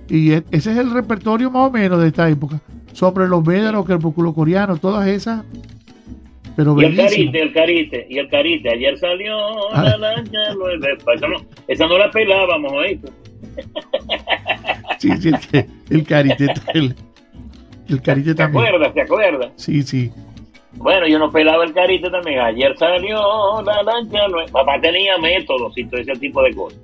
y e- ese es el repertorio más o menos de esta época. Sobre los Médanos, Crepúsculo Coreano, todas esas, pero Y el carite, el carite, y el carite. Ayer salió Ah. la lancha, nueve. Esa no, esa no la pelábamos, ¿oíste? Sí, sí, el, que- el carite, el, el carite ¿Te también. acuerdas? ¿Te acuerdas? Sí, sí. Bueno, yo no pelaba el carite también. Ayer salió la lancha nueva. Papá tenía métodos y todo ese tipo de cosas.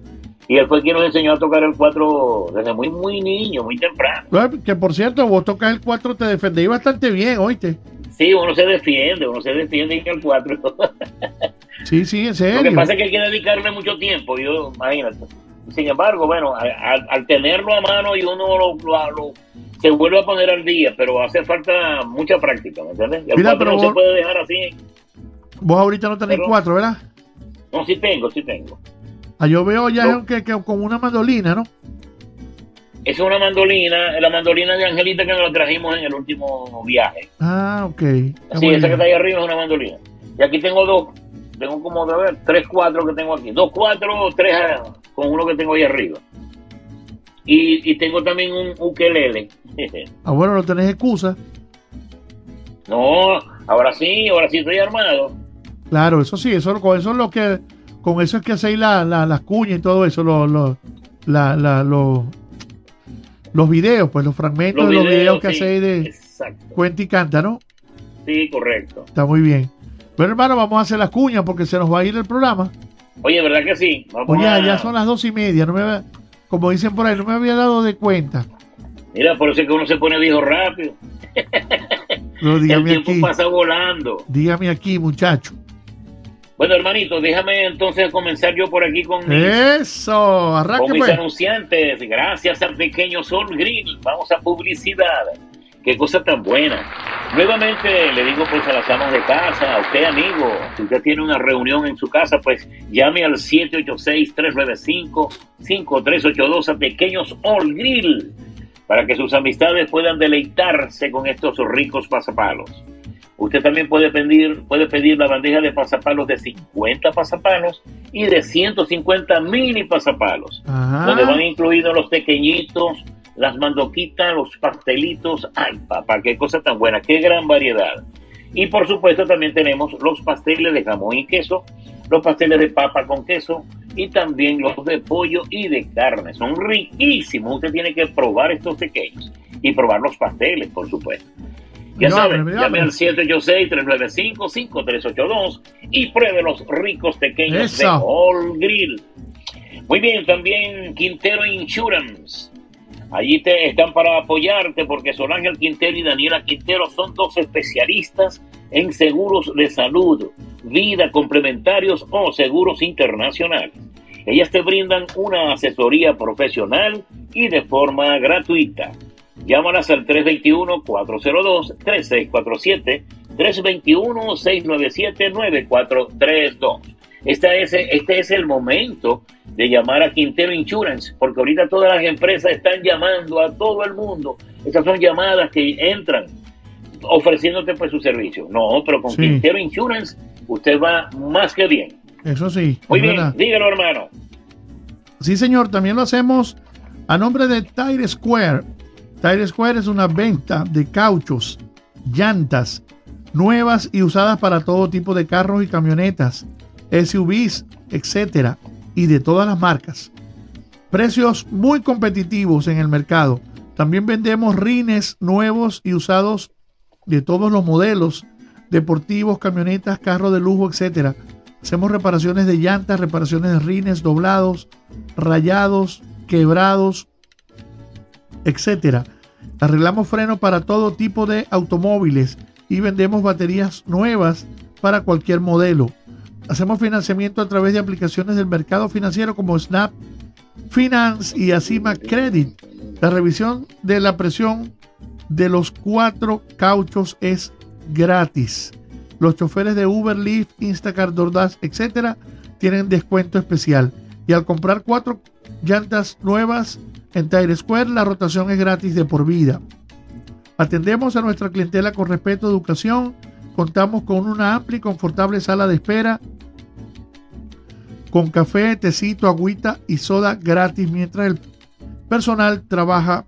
Y él fue quien nos enseñó a tocar el cuatro desde muy, muy niño, muy temprano. Bueno, Que por cierto, vos tocas el 4, te defendéis bastante bien, oíste. Sí, uno se defiende, uno se defiende en el cuatro. Sí, sí, en Lo serio. que pasa es que hay que dedicarle mucho tiempo, yo, imagínate. Sin embargo, bueno, al tenerlo a mano y uno lo, lo- lo- se vuelve a poner al día, pero hace falta mucha práctica, ¿me entiendes? El Mira, cuatro pero no vos- se puede dejar así. Vos ahorita no tenéis Pero- 4, ¿verdad? No, sí tengo, sí tengo. Ah, yo veo ya No. que, que con una mandolina, ¿no? Es una mandolina, la mandolina de Angelita que nos la trajimos en el último viaje. Ah, ok. Sí, esa que está ahí arriba es una mandolina. Y aquí tengo dos, tengo como, a ver, tres, cuatro que tengo aquí. Dos, cuatro, tres ah, con uno que tengo ahí arriba. Y, y tengo también un ukelele. Ah, bueno, no tenés excusa. no, ahora sí, ahora sí estoy armado. Claro, eso sí, eso, eso es lo que, con eso es que hacéis la, la- las cuñas y todo eso, los, los, la- la- los, los videos, pues los fragmentos Los de los videos, videos que sí, hacéis de Exacto. cuenta y canta, ¿no? Sí, correcto. Está muy bien. Bueno, hermano, vamos a hacer las cuñas porque se nos va a ir el programa. Oye, ¿verdad que sí? Vamos Oye, a- ya son las dos y media, no me, había- como dicen por ahí, no me había dado de cuenta. Mira, por eso es que uno se pone viejo rápido. El tiempo aquí, pasa volando. dígame aquí, muchacho. Bueno, hermanito, déjame entonces comenzar yo por aquí con mis, Eso, con arranque mis pues. anunciantes. Gracias al pequeño Sol Grill. Vamos a publicidad. Qué cosa tan buena. Nuevamente le digo pues a las amas de casa, a usted amigo, si usted tiene una reunión en su casa, pues llame al 786-395-5382 a Pequeños All Grill para que sus amistades puedan deleitarse con estos ricos pasapalos. Usted también puede pedir, puede pedir la bandeja de pasapalos de 50 pasapalos y de 150 mini pasapalos, Ajá. donde van incluidos los pequeñitos, las mandoquitas, los pastelitos. Ay, papá, qué cosa tan buena, qué gran variedad. Y por supuesto también tenemos los pasteles de jamón y queso, los pasteles de papa con queso y también los de pollo y de carne. Son riquísimos. Usted tiene que probar estos pequeños y probar los pasteles, por supuesto. Ya saben, llame al 786-395-5382 y pruebe los ricos pequeños de. All Grill. Muy bien, también Quintero Insurance. Allí te están para apoyarte porque Sol Ángel Quintero y Daniela Quintero son dos especialistas en seguros de salud, vida complementarios o seguros internacionales. Ellas te brindan una asesoría profesional y de forma gratuita. Llámalas al 321-402-3647, 321-697-9432. Este es, este es el momento de llamar a Quintero Insurance, porque ahorita todas las empresas están llamando a todo el mundo. Estas son llamadas que entran ofreciéndote pues su servicio. No, pero con Sí. Quintero Insurance usted va más que bien. Eso sí. Muy bien, verdad. dígalo hermano. Sí, señor, también lo hacemos a nombre de Tire Square. Tire Square es una venta de cauchos, llantas, nuevas y usadas para todo tipo de carros y camionetas, SUVs, etcétera, y de todas las marcas. Precios muy competitivos en el mercado. También vendemos rines nuevos y usados de todos los modelos, deportivos, camionetas, carros de lujo, etcétera. Hacemos reparaciones de llantas, reparaciones de rines doblados, rayados, quebrados, etcétera. Arreglamos frenos para todo tipo de automóviles y vendemos baterías nuevas para cualquier modelo. Hacemos financiamiento a través de aplicaciones del mercado financiero como Snap Finance y Acima Credit. La revisión de la presión de los cuatro cauchos es gratis. Los choferes de Uber, Lyft, Instacart, DoorDash, etcétera, tienen descuento especial. Y al comprar cuatro llantas nuevas en Tire Square, la rotación es gratis de por vida. Atendemos a nuestra clientela con respeto, educación. Contamos con una amplia y confortable sala de espera con café, tecito, agüita y soda gratis mientras el personal trabaja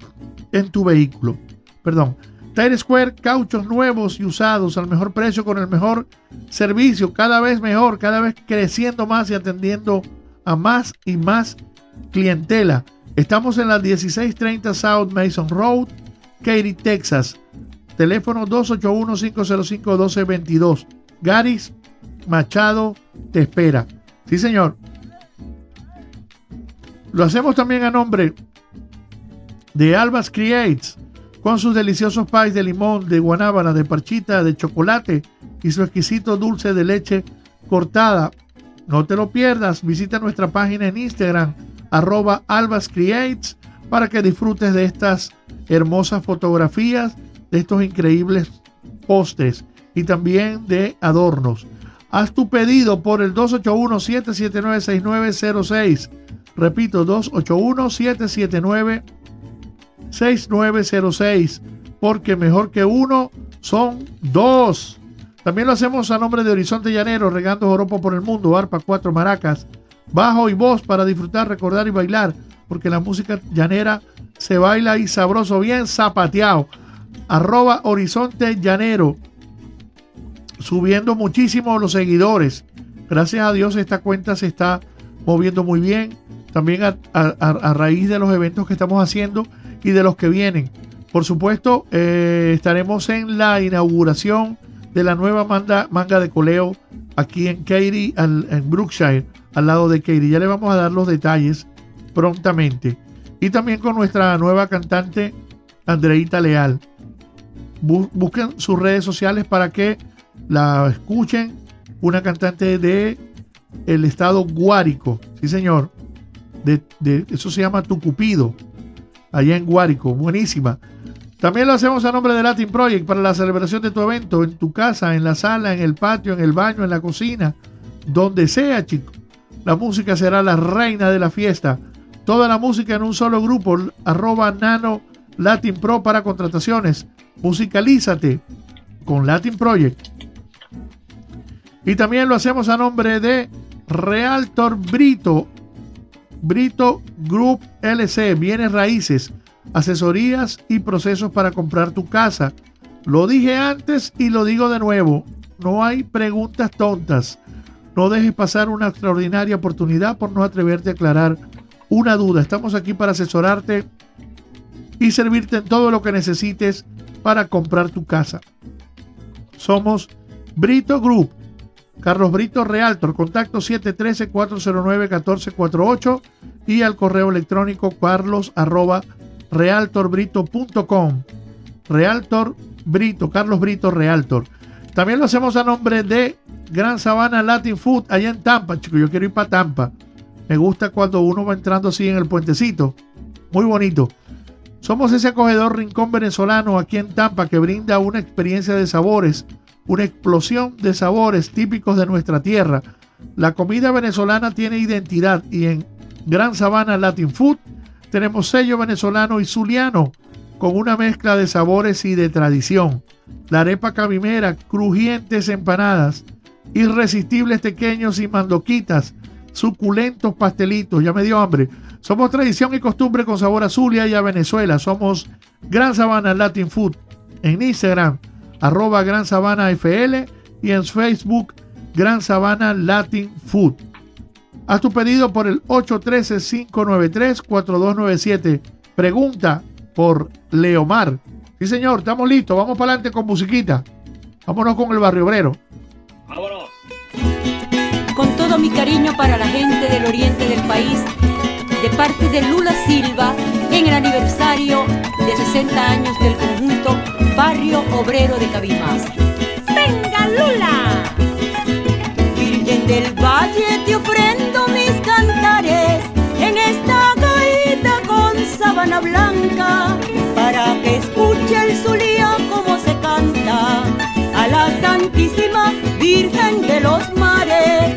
en tu vehículo. Perdón. Tire Square, cauchos nuevos y usados al mejor precio con el mejor servicio, cada vez mejor, cada vez creciendo más y atendiendo a más y más clientela. Estamos en la 1630 South Mason Road, Katy, Texas. Teléfono 281-505-1222. Garis Machado te espera. Sí, señor. Lo hacemos también a nombre de Albas Creates, con sus deliciosos pies de limón, de guanábana, de parchita, de chocolate y su exquisito dulce de leche cortada. No te lo pierdas, visita nuestra página en Instagram, arroba Albas Creates, para que disfrutes de estas hermosas fotografías, de estos increíbles postres y también de adornos. Haz tu pedido por el 281-779-6906. Repito, 281-779-6906. Porque mejor que uno son dos. También lo hacemos a nombre de Horizonte Llanero, regando joropo por el mundo, arpa, cuatro maracas, bajo y voz para disfrutar, recordar y bailar. Porque la música llanera se baila y sabroso, bien zapateado. Arroba Horizonte Llanero subiendo muchísimo los seguidores. Gracias a Dios esta cuenta se está moviendo muy bien. También a, raíz de los eventos que estamos haciendo y de los que vienen. Por supuesto, eh, estaremos en la inauguración de la nueva manga, manga de coleo aquí en Katy, en Brookshire, al lado de Katy. Ya le vamos a dar los detalles prontamente. Y también con nuestra nueva cantante, Andreita Leal. Bu- busquen sus redes sociales para que la escuchen. Una cantante de el estado Guárico, sí señor. De, eso se llama Tucupido, allá en Guárico, buenísima. También lo hacemos a nombre de Latin Project para la celebración de tu evento, en tu casa, en la sala, en el patio, en el baño, en la cocina, donde sea, chico. La música será la reina de la fiesta. Toda la música en un solo grupo, arroba nano Latin Pro para contrataciones. Musicalízate con Latin Project. Y también lo hacemos a nombre de Realtor Brito, Brito Group LC, bienes raíces, asesorías y procesos para comprar tu casa. Lo dije antes y lo digo de nuevo, no hay preguntas tontas. No dejes pasar una extraordinaria oportunidad por no atreverte a aclarar una duda. Estamos aquí para asesorarte y servirte en todo lo que necesites para comprar tu casa. Somos Brito Group, Carlos Brito Realtor, contacto 713-409-1448 y al correo electrónico carlos arroba realtorbrito.com. Realtor Brito, Carlos Brito Realtor. También lo hacemos a nombre de Gran Sabana Latin Food allá en Tampa, chicos. Yo quiero ir para Tampa. Me gusta cuando uno va entrando así en el puentecito. Muy bonito. Somos ese acogedor rincón venezolano aquí en Tampa que brinda una experiencia de sabores, una explosión de sabores típicos de nuestra tierra. La comida venezolana tiene identidad y en Gran Sabana Latin Food tenemos sello venezolano y zuliano con una mezcla de sabores y de tradición. La arepa cabimera, crujientes empanadas, irresistibles pequeños y mandoquitas, suculentos pastelitos, ya me dio hambre. Somos tradición y costumbre con sabor a Zulia y a Venezuela. Somos Gran Sabana Latin Food en Instagram, arroba Gran Sabana FL y en Facebook Gran Sabana Latin Food. Haz tu pedido por el 813-593-4297. Pregunta por Leomar. Sí, señor, estamos listos. Vamos para adelante con musiquita. Vámonos con el barrio obrero. Vámonos. Con todo mi cariño para la gente del oriente del país, de parte de Lula Silva, en el aniversario de 60 años del conjunto Barrio Obrero de Cabimas. ¡Venga, Lula! Blanca para que escuche el Zulía como se canta a la Santísima Virgen de los Mares,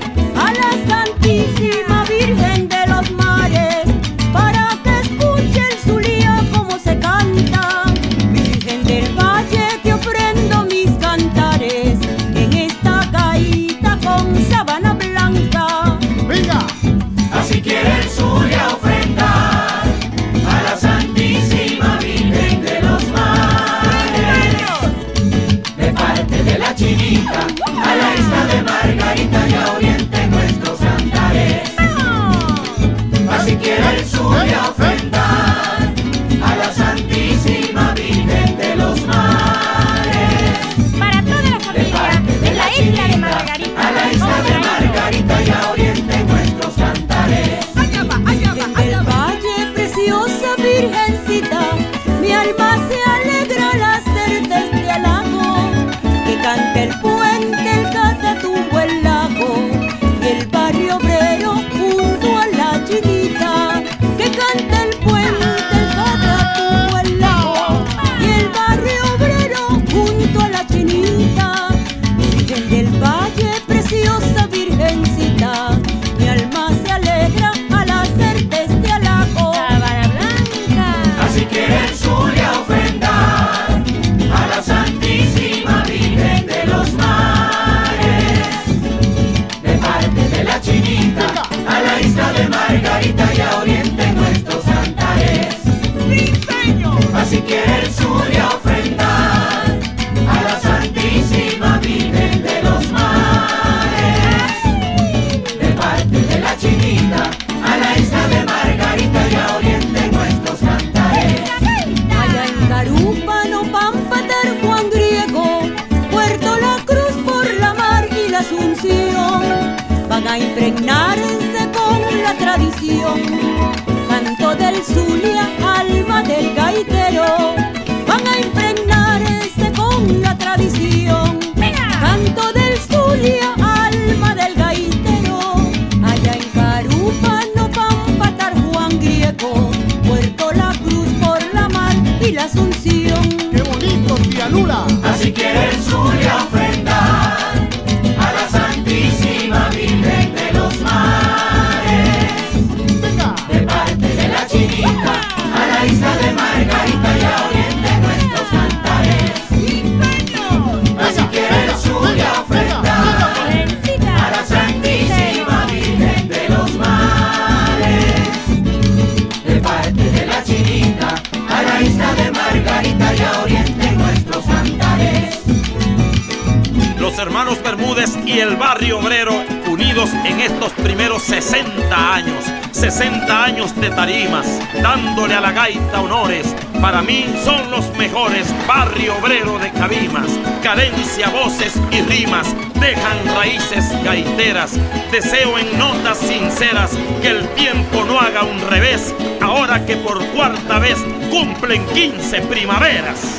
Canto y el barrio obrero unidos en estos primeros 60 años, 60 años de tarimas, dándole a la gaita honores. Para mí son los mejores barrio obrero de Cabimas. Cadencia, voces y rimas dejan raíces gaiteras. Deseo en notas sinceras que el tiempo no haga un revés, ahora que por cuarta vez cumplen 15 primaveras.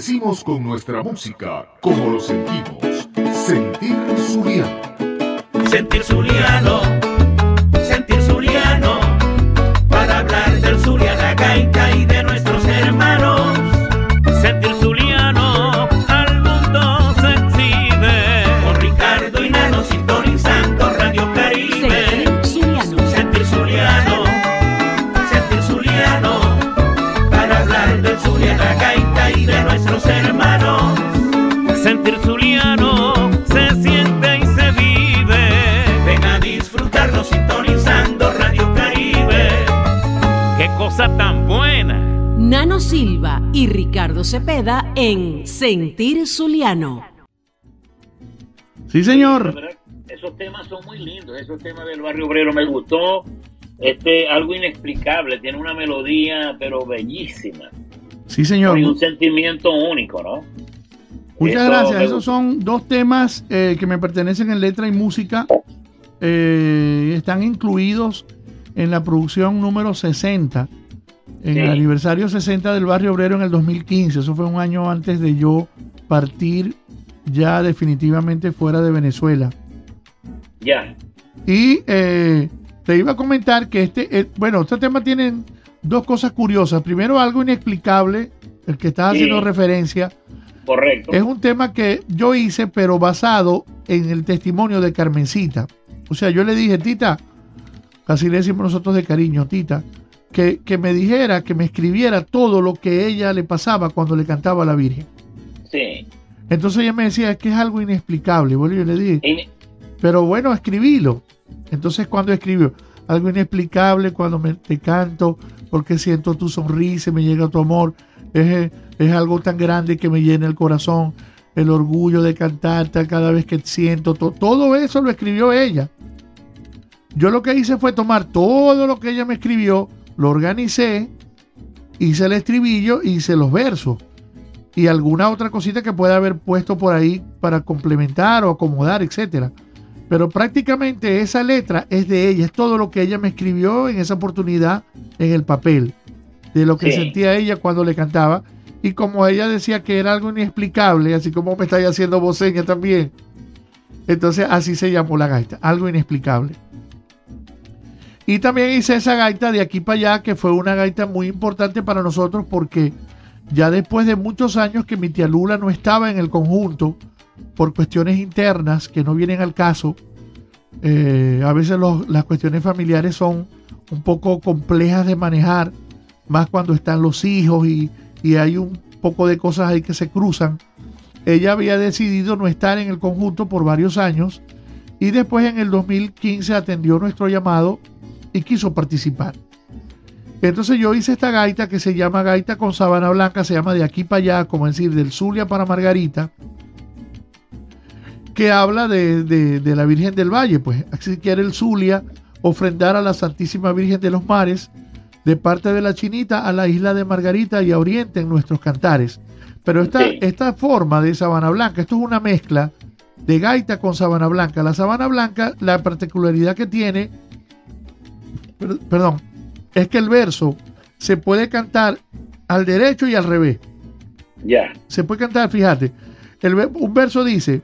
decimos con nuestra música, como lo sentimos. sentir zuliano se siente y se vive. Ven a disfrutarlo sintonizando Radio Caribe. ¡Qué cosa tan buena! Nano Silva y Ricardo Cepeda en Sentir Zuliano. Sí, señor. Esos temas son muy lindos. Esos temas del barrio obrero me gustó. Este, algo inexplicable. Tiene una melodía, pero bellísima. Sí, señor. Y un sentimiento único, ¿no? Muchas gracias. Esos son dos temas eh, que me pertenecen en letra y música. Eh, están incluidos en la producción número 60, en el aniversario 60 del Barrio Obrero en el 2015. Eso fue un año antes de yo partir ya definitivamente fuera de Venezuela. Ya. Y eh, te iba a comentar que este, eh, bueno, este tema tiene dos cosas curiosas. Primero, algo inexplicable, el que estás haciendo referencia Correcto. Es un tema que yo hice, pero basado en el testimonio de Carmencita. O sea, yo le dije, Tita, así le decimos nosotros de cariño, Tita, que, que me dijera, que me escribiera todo lo que ella le pasaba cuando le cantaba a la Virgen. Sí. Entonces ella me decía, es que es algo inexplicable. Bueno, yo le dije, In- pero bueno, escribílo. Entonces cuando escribió, algo inexplicable cuando me, te canto, porque siento tu sonrisa, me llega tu amor, es, es algo tan grande que me llena el corazón, el orgullo de cantarte cada vez que siento, to- todo eso lo escribió ella. Yo lo que hice fue tomar todo lo que ella me escribió, lo organicé, hice el estribillo hice los versos. Y alguna otra cosita que pueda haber puesto por ahí para complementar o acomodar, etcétera. Pero prácticamente esa letra es de ella, es todo lo que ella me escribió en esa oportunidad en el papel, de lo que Sí. sentía ella cuando le cantaba. Y como ella decía que era algo inexplicable, así como me estáis haciendo voceña también, entonces así se llamó la gaita, algo inexplicable. Y también hice esa gaita de aquí para allá, que fue una gaita muy importante para nosotros porque ya después de muchos años que mi tía Lula no estaba en el conjunto, por cuestiones internas que no vienen al caso, eh, a veces las cuestiones familiares son un poco complejas de manejar, más cuando están los hijos y, y hay un poco de cosas ahí que se cruzan. Ella había decidido no estar en el conjunto por varios años y después en el 2015 atendió nuestro llamado y quiso participar. Entonces yo hice esta gaita que se llama gaita con sabana blanca, se llama de aquí para allá, como decir, del Zulia para Margarita, que habla de, de- la Virgen del Valle, pues así quiere el Zulia ofrendar a la Santísima Virgen de los Mares de parte de la Chinita a la isla de Margarita y a Oriente en nuestros cantares. Pero esta, Sí. esta forma de sabana blanca, esto es una mezcla de gaita con sabana blanca. La sabana blanca, la particularidad que tiene, per- perdón, es que el verso se puede cantar al derecho y al revés. Ya. Se puede cantar, fíjate. El, un verso dice,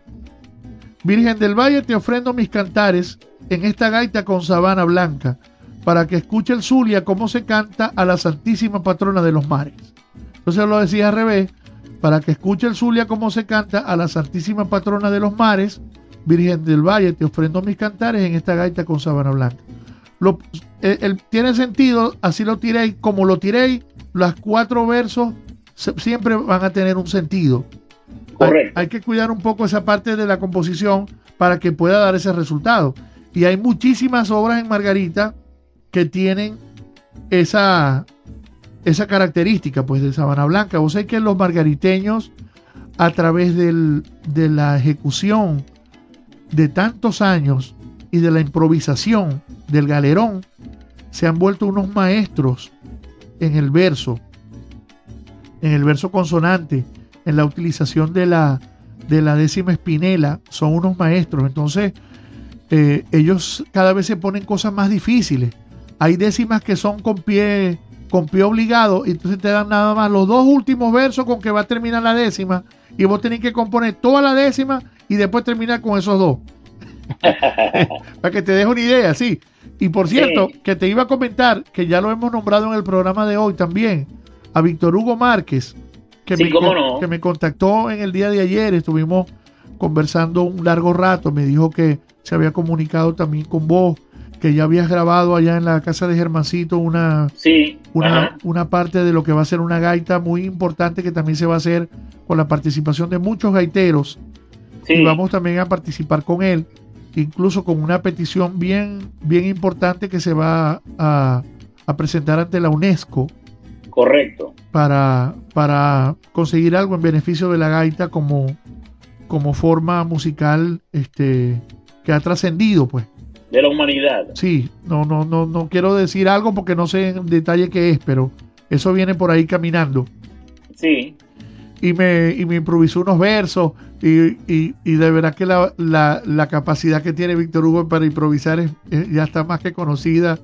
Virgen del Valle, te ofrendo mis cantares en esta gaita con sabana blanca, para que escuche el Zulia cómo se canta a la Santísima Patrona de los Mares. Entonces lo decía al revés, para que escuche el Zulia cómo se canta a la Santísima Patrona de los Mares, Virgen del Valle, te ofrendo mis cantares en esta gaita con sabana blanca. Lo, el- el- tiene sentido, así lo tiréis, como lo tiréis, los cuatro versos se- siempre van a tener un sentido. Hay, hay que cuidar un poco esa parte de la composición para que pueda dar ese resultado. Y hay muchísimas obras en Margarita que tienen esa, esa característica, pues, de Sabana Blanca. Vos sabés que los margariteños, a través del- de la ejecución de tantos años y de la improvisación del galerón, se han vuelto unos maestros en el verso, en el verso consonante, en la utilización de la, de la décima espinela, son unos maestros. Entonces, eh, ellos cada vez se ponen cosas más difíciles. Hay décimas que son con pie, con pie obligado, y entonces te dan nada más los dos últimos versos con que va a terminar la décima, y vos tenés que componer toda la décima y después terminar con esos dos. Para que te deje una idea, sí. Y por cierto, Sí. que te iba a comentar que ya lo hemos nombrado en el programa de hoy también, a Víctor Hugo Márquez, que, Sí, me, no. que me contactó en el día de ayer, estuvimos conversando un largo rato, me dijo que se había comunicado también con vos, que ya habías grabado allá en la casa de Germancito una, Sí. una, una parte de lo que va a ser una gaita muy importante que también se va a hacer con la participación de muchos gaiteros. Sí. Y vamos también a participar con él, incluso con una petición bien, bien importante que se va a, a presentar ante la UNESCO Correcto. para, para conseguir algo en beneficio de la gaita como, como forma musical este, que ha trascendido, pues. De la humanidad. Sí, no, no, no, no quiero decir algo porque no sé en detalle qué es, pero eso viene por ahí caminando. Sí. Y me, y me improvisó unos versos y, y, y de verdad que la, la, la capacidad que tiene Víctor Hugo para improvisar es- es- ya está más que conocida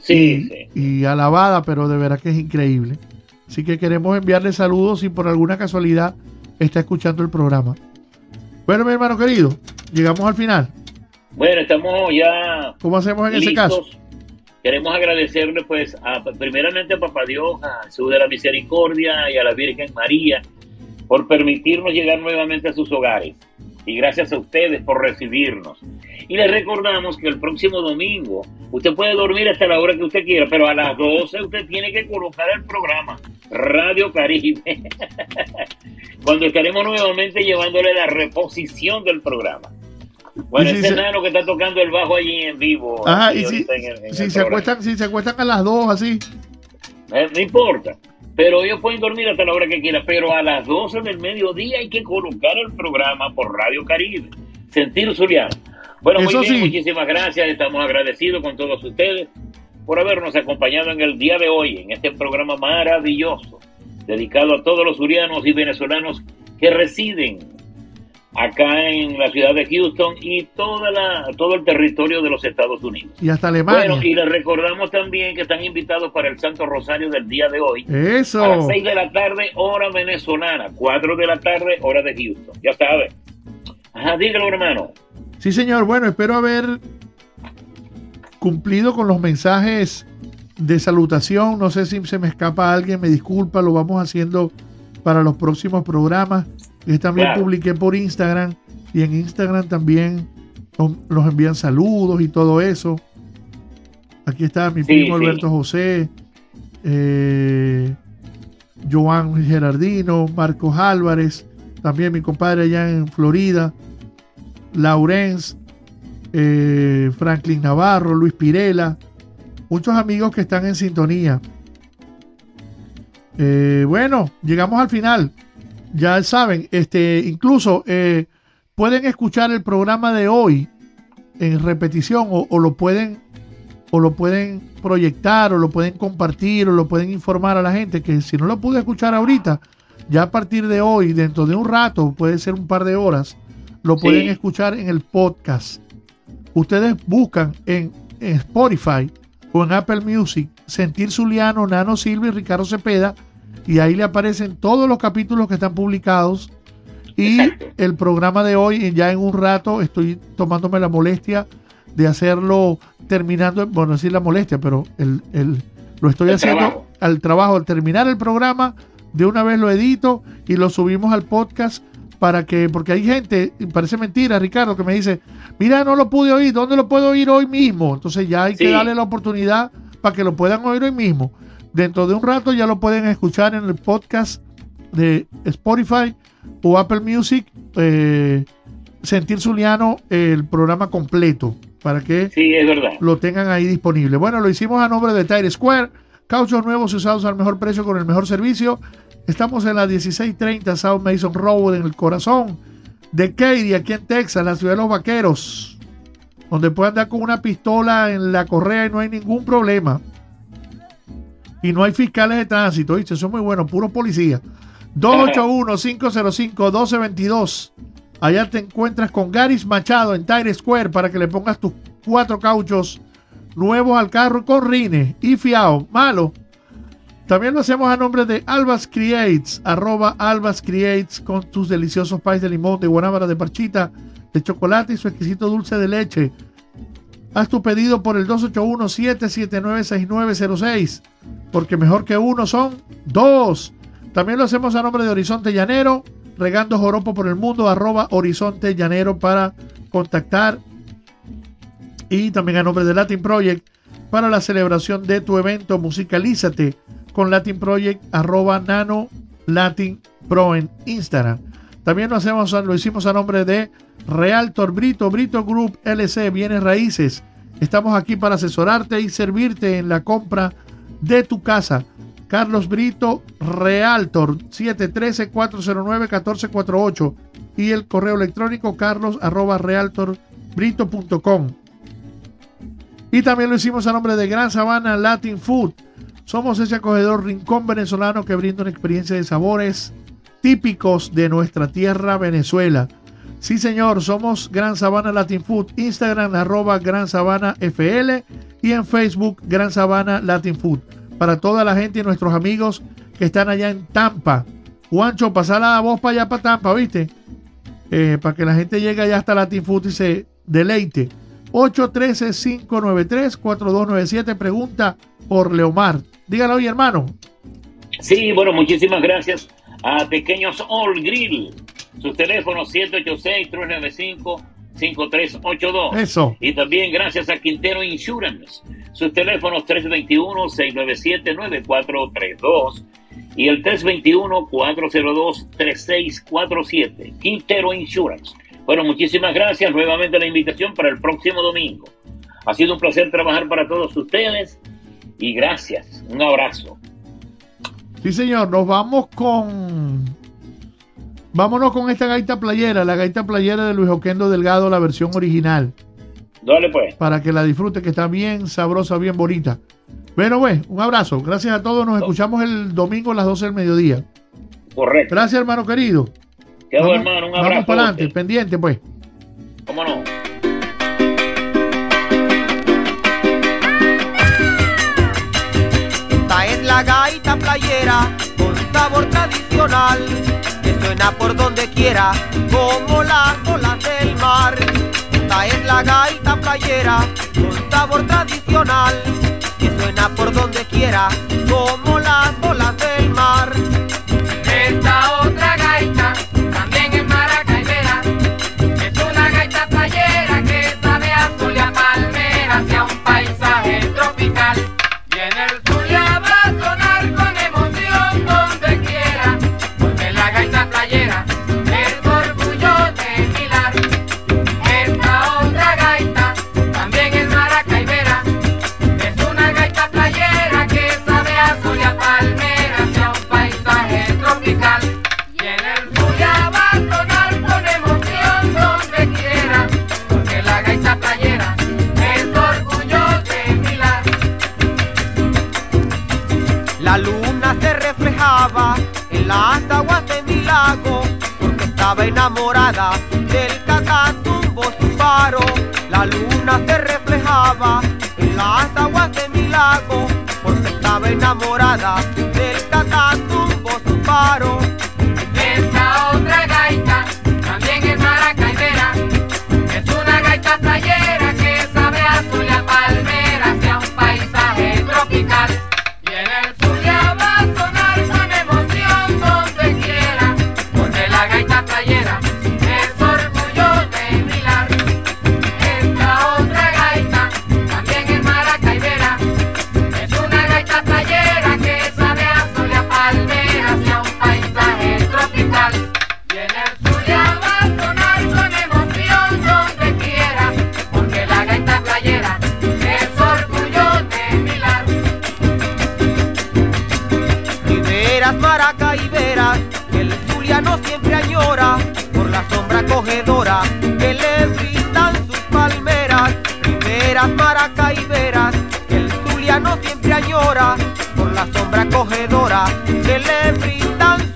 Sí, y, y alabada, pero de verdad que es increíble. Así que queremos enviarle saludos si por alguna casualidad está escuchando el programa. Bueno, mi hermano querido, llegamos al final. Bueno, estamos ya. ¿Cómo hacemos en ese listos. caso? Queremos agradecerle, pues, a, primeramente a Papá Dios, a Jesús de la Misericordia y a la Virgen María por permitirnos llegar nuevamente a sus hogares. Y gracias a ustedes por recibirnos. Y les recordamos que el próximo domingo usted puede dormir hasta la hora que usted quiera, pero a las 12 usted tiene que colocar el programa Radio Caribe. Cuando estaremos nuevamente llevándole la reposición del programa. Bueno, si ese se- enano que está tocando el bajo allí en vivo. Ajá, y si, en el- en si se acuestan, si se acuestan a las dos así. Eh, no importa. Pero ellos pueden dormir hasta la hora que quieran. Pero a las 12 del mediodía hay que colocar el programa por Radio Caribe. Sentir Zuliano. Bueno, muy Eso bien, sí. muchísimas gracias. Estamos agradecidos con todos ustedes por habernos acompañado en el día de hoy, en este programa maravilloso, dedicado a todos los surianos y venezolanos que residen acá en la ciudad de Houston y toda la, todo el territorio de los Estados Unidos. Y hasta Alemania. Bueno, y les recordamos también que están invitados para el Santo Rosario del día de hoy. Eso. A las 6 de la tarde, hora venezolana. 4 de la tarde, hora de Houston. Ya sabes. Ajá, dígalo, hermano. Sí, señor. Bueno, espero haber cumplido con los mensajes de salutación. No sé si se me escapa alguien, me disculpa, lo vamos haciendo para los próximos programas. Que también Claro. publiqué por Instagram y en Instagram también nos, envían saludos y todo eso. Aquí está mi Sí, primo sí. Alberto José, eh, Joan Gerardino, Marcos Álvarez, también mi compadre allá en Florida, Laurence, eh, Franklin Navarro, Luis Pirela, muchos amigos que están en sintonía. Eh, bueno, llegamos al final. Ya saben, este, incluso eh, pueden escuchar el programa de hoy en repetición o, o lo pueden o lo pueden proyectar o lo pueden compartir o lo pueden informar a la gente que si no lo pude escuchar ahorita, ya a partir de hoy, dentro de un rato, puede ser un par de horas, lo Sí. pueden escuchar en el podcast. Ustedes buscan en, en Spotify o en Apple Music Sentir Zuliano, Nano Silva y Ricardo Cepeda y ahí le aparecen todos los capítulos que están publicados y el programa de hoy ya en un rato estoy tomándome la molestia de hacerlo terminando, bueno, decir la molestia, pero el, el- lo estoy El haciendo trabajo. al trabajo, al terminar el programa, de una vez lo edito y lo subimos al podcast para que, porque hay gente, parece mentira, Ricardo, que me dice, mira, no lo pude oír, ¿dónde lo puedo oír hoy mismo? Entonces ya hay que darle la oportunidad para que lo puedan oír hoy mismo. Dentro de un rato ya lo pueden escuchar en el podcast de Spotify o Apple Music, eh, Sentir Zuliano, el programa completo, para que Sí, es verdad. lo tengan ahí disponible. Bueno, lo hicimos a nombre de Tire Square, cauchos nuevos usados al mejor precio con el mejor servicio. Estamos en la 1630 South Mason Road, en el corazón de Katy, aquí en Texas, la ciudad de los vaqueros, donde puede andar con una pistola en la correa y no hay ningún problema. Y no hay fiscales de tránsito, ¿viste? Eso es muy bueno, puro policía. 281-505-1222. Allá te encuentras con Garis Machado en Tire Square para que le pongas tus cuatro cauchos nuevos al carro con rines y fiao. Malo. También lo hacemos a nombre de Albas Creates, arroba Albas Creates con tus deliciosos pies de limón, de guanábara, de parchita, de chocolate y su exquisito dulce de leche. Haz tu pedido por el 281-779-6906, porque mejor que uno son dos. También lo hacemos a nombre de Horizonte Llanero, regando joropo por el mundo, arroba Horizonte Llanero para contactar. Y también a nombre de Latin Project para la celebración de tu evento, musicalízate con Latin Project, arroba Nano Latin Pro en Instagram. También lo, hacemos, lo hicimos a nombre de Realtor Brito, Brito Group LC, Bienes Raíces. Estamos aquí para asesorarte y servirte en la compra de tu casa. Carlos Brito, Realtor, 713-409-1448 y el correo electrónico carlos arroba. Y también lo hicimos a nombre de Gran Sabana Latin Food. Somos ese acogedor rincón venezolano que brinda una experiencia de sabores típicos de nuestra tierra Venezuela. Sí, señor, somos Gran Sabana Latin Food, Instagram arroba Gran Sabana FL y en Facebook Gran Sabana Latin Food. Para toda la gente y nuestros amigos que están allá en Tampa. Juancho, pasa la voz para allá para Tampa, ¿viste? eh, para que la gente llegue allá hasta la Food y se deleite. 813-593-4297. Pregunta por Leomar. Dígalo hoy, hermano. Sí, bueno, muchísimas gracias a Pequeños All Grill. Sus teléfonos 786-395-5382. Eso. Y también gracias a Quintero Insurance. Sus teléfonos 321-697-9432 y el 321-402-3647. Quintero Insurance. Bueno, muchísimas gracias. Nuevamente la invitación para el próximo domingo. Ha sido un placer trabajar para todos ustedes y gracias. Un abrazo. Sí, señor. Nos vamos con. Vámonos con esta gaita playera, la gaita playera de Luis Oquendo Delgado, la versión original. Dale pues. Para que la disfrute, que está bien sabrosa, bien bonita. Bueno, pues, un abrazo. Gracias a todos. Nos escuchamos el domingo a las 12 del mediodía. Correcto. Gracias, hermano querido. Bueno, hermano. Un abrazo. Vamos para adelante, pendiente, pues. ¿Cómo no? Gaita playera con sabor tradicional que suena por donde quiera como las olas del mar. Esta es la gaita playera con sabor tradicional que suena por donde quiera como las olas del mar. Las aguas de mi lago porque estaba enamorada del catatumbo su faro. La luna se reflejaba en las aguas de mi lago porque estaba enamorada del catatumbo su faro. Sombra acogedora que le brindan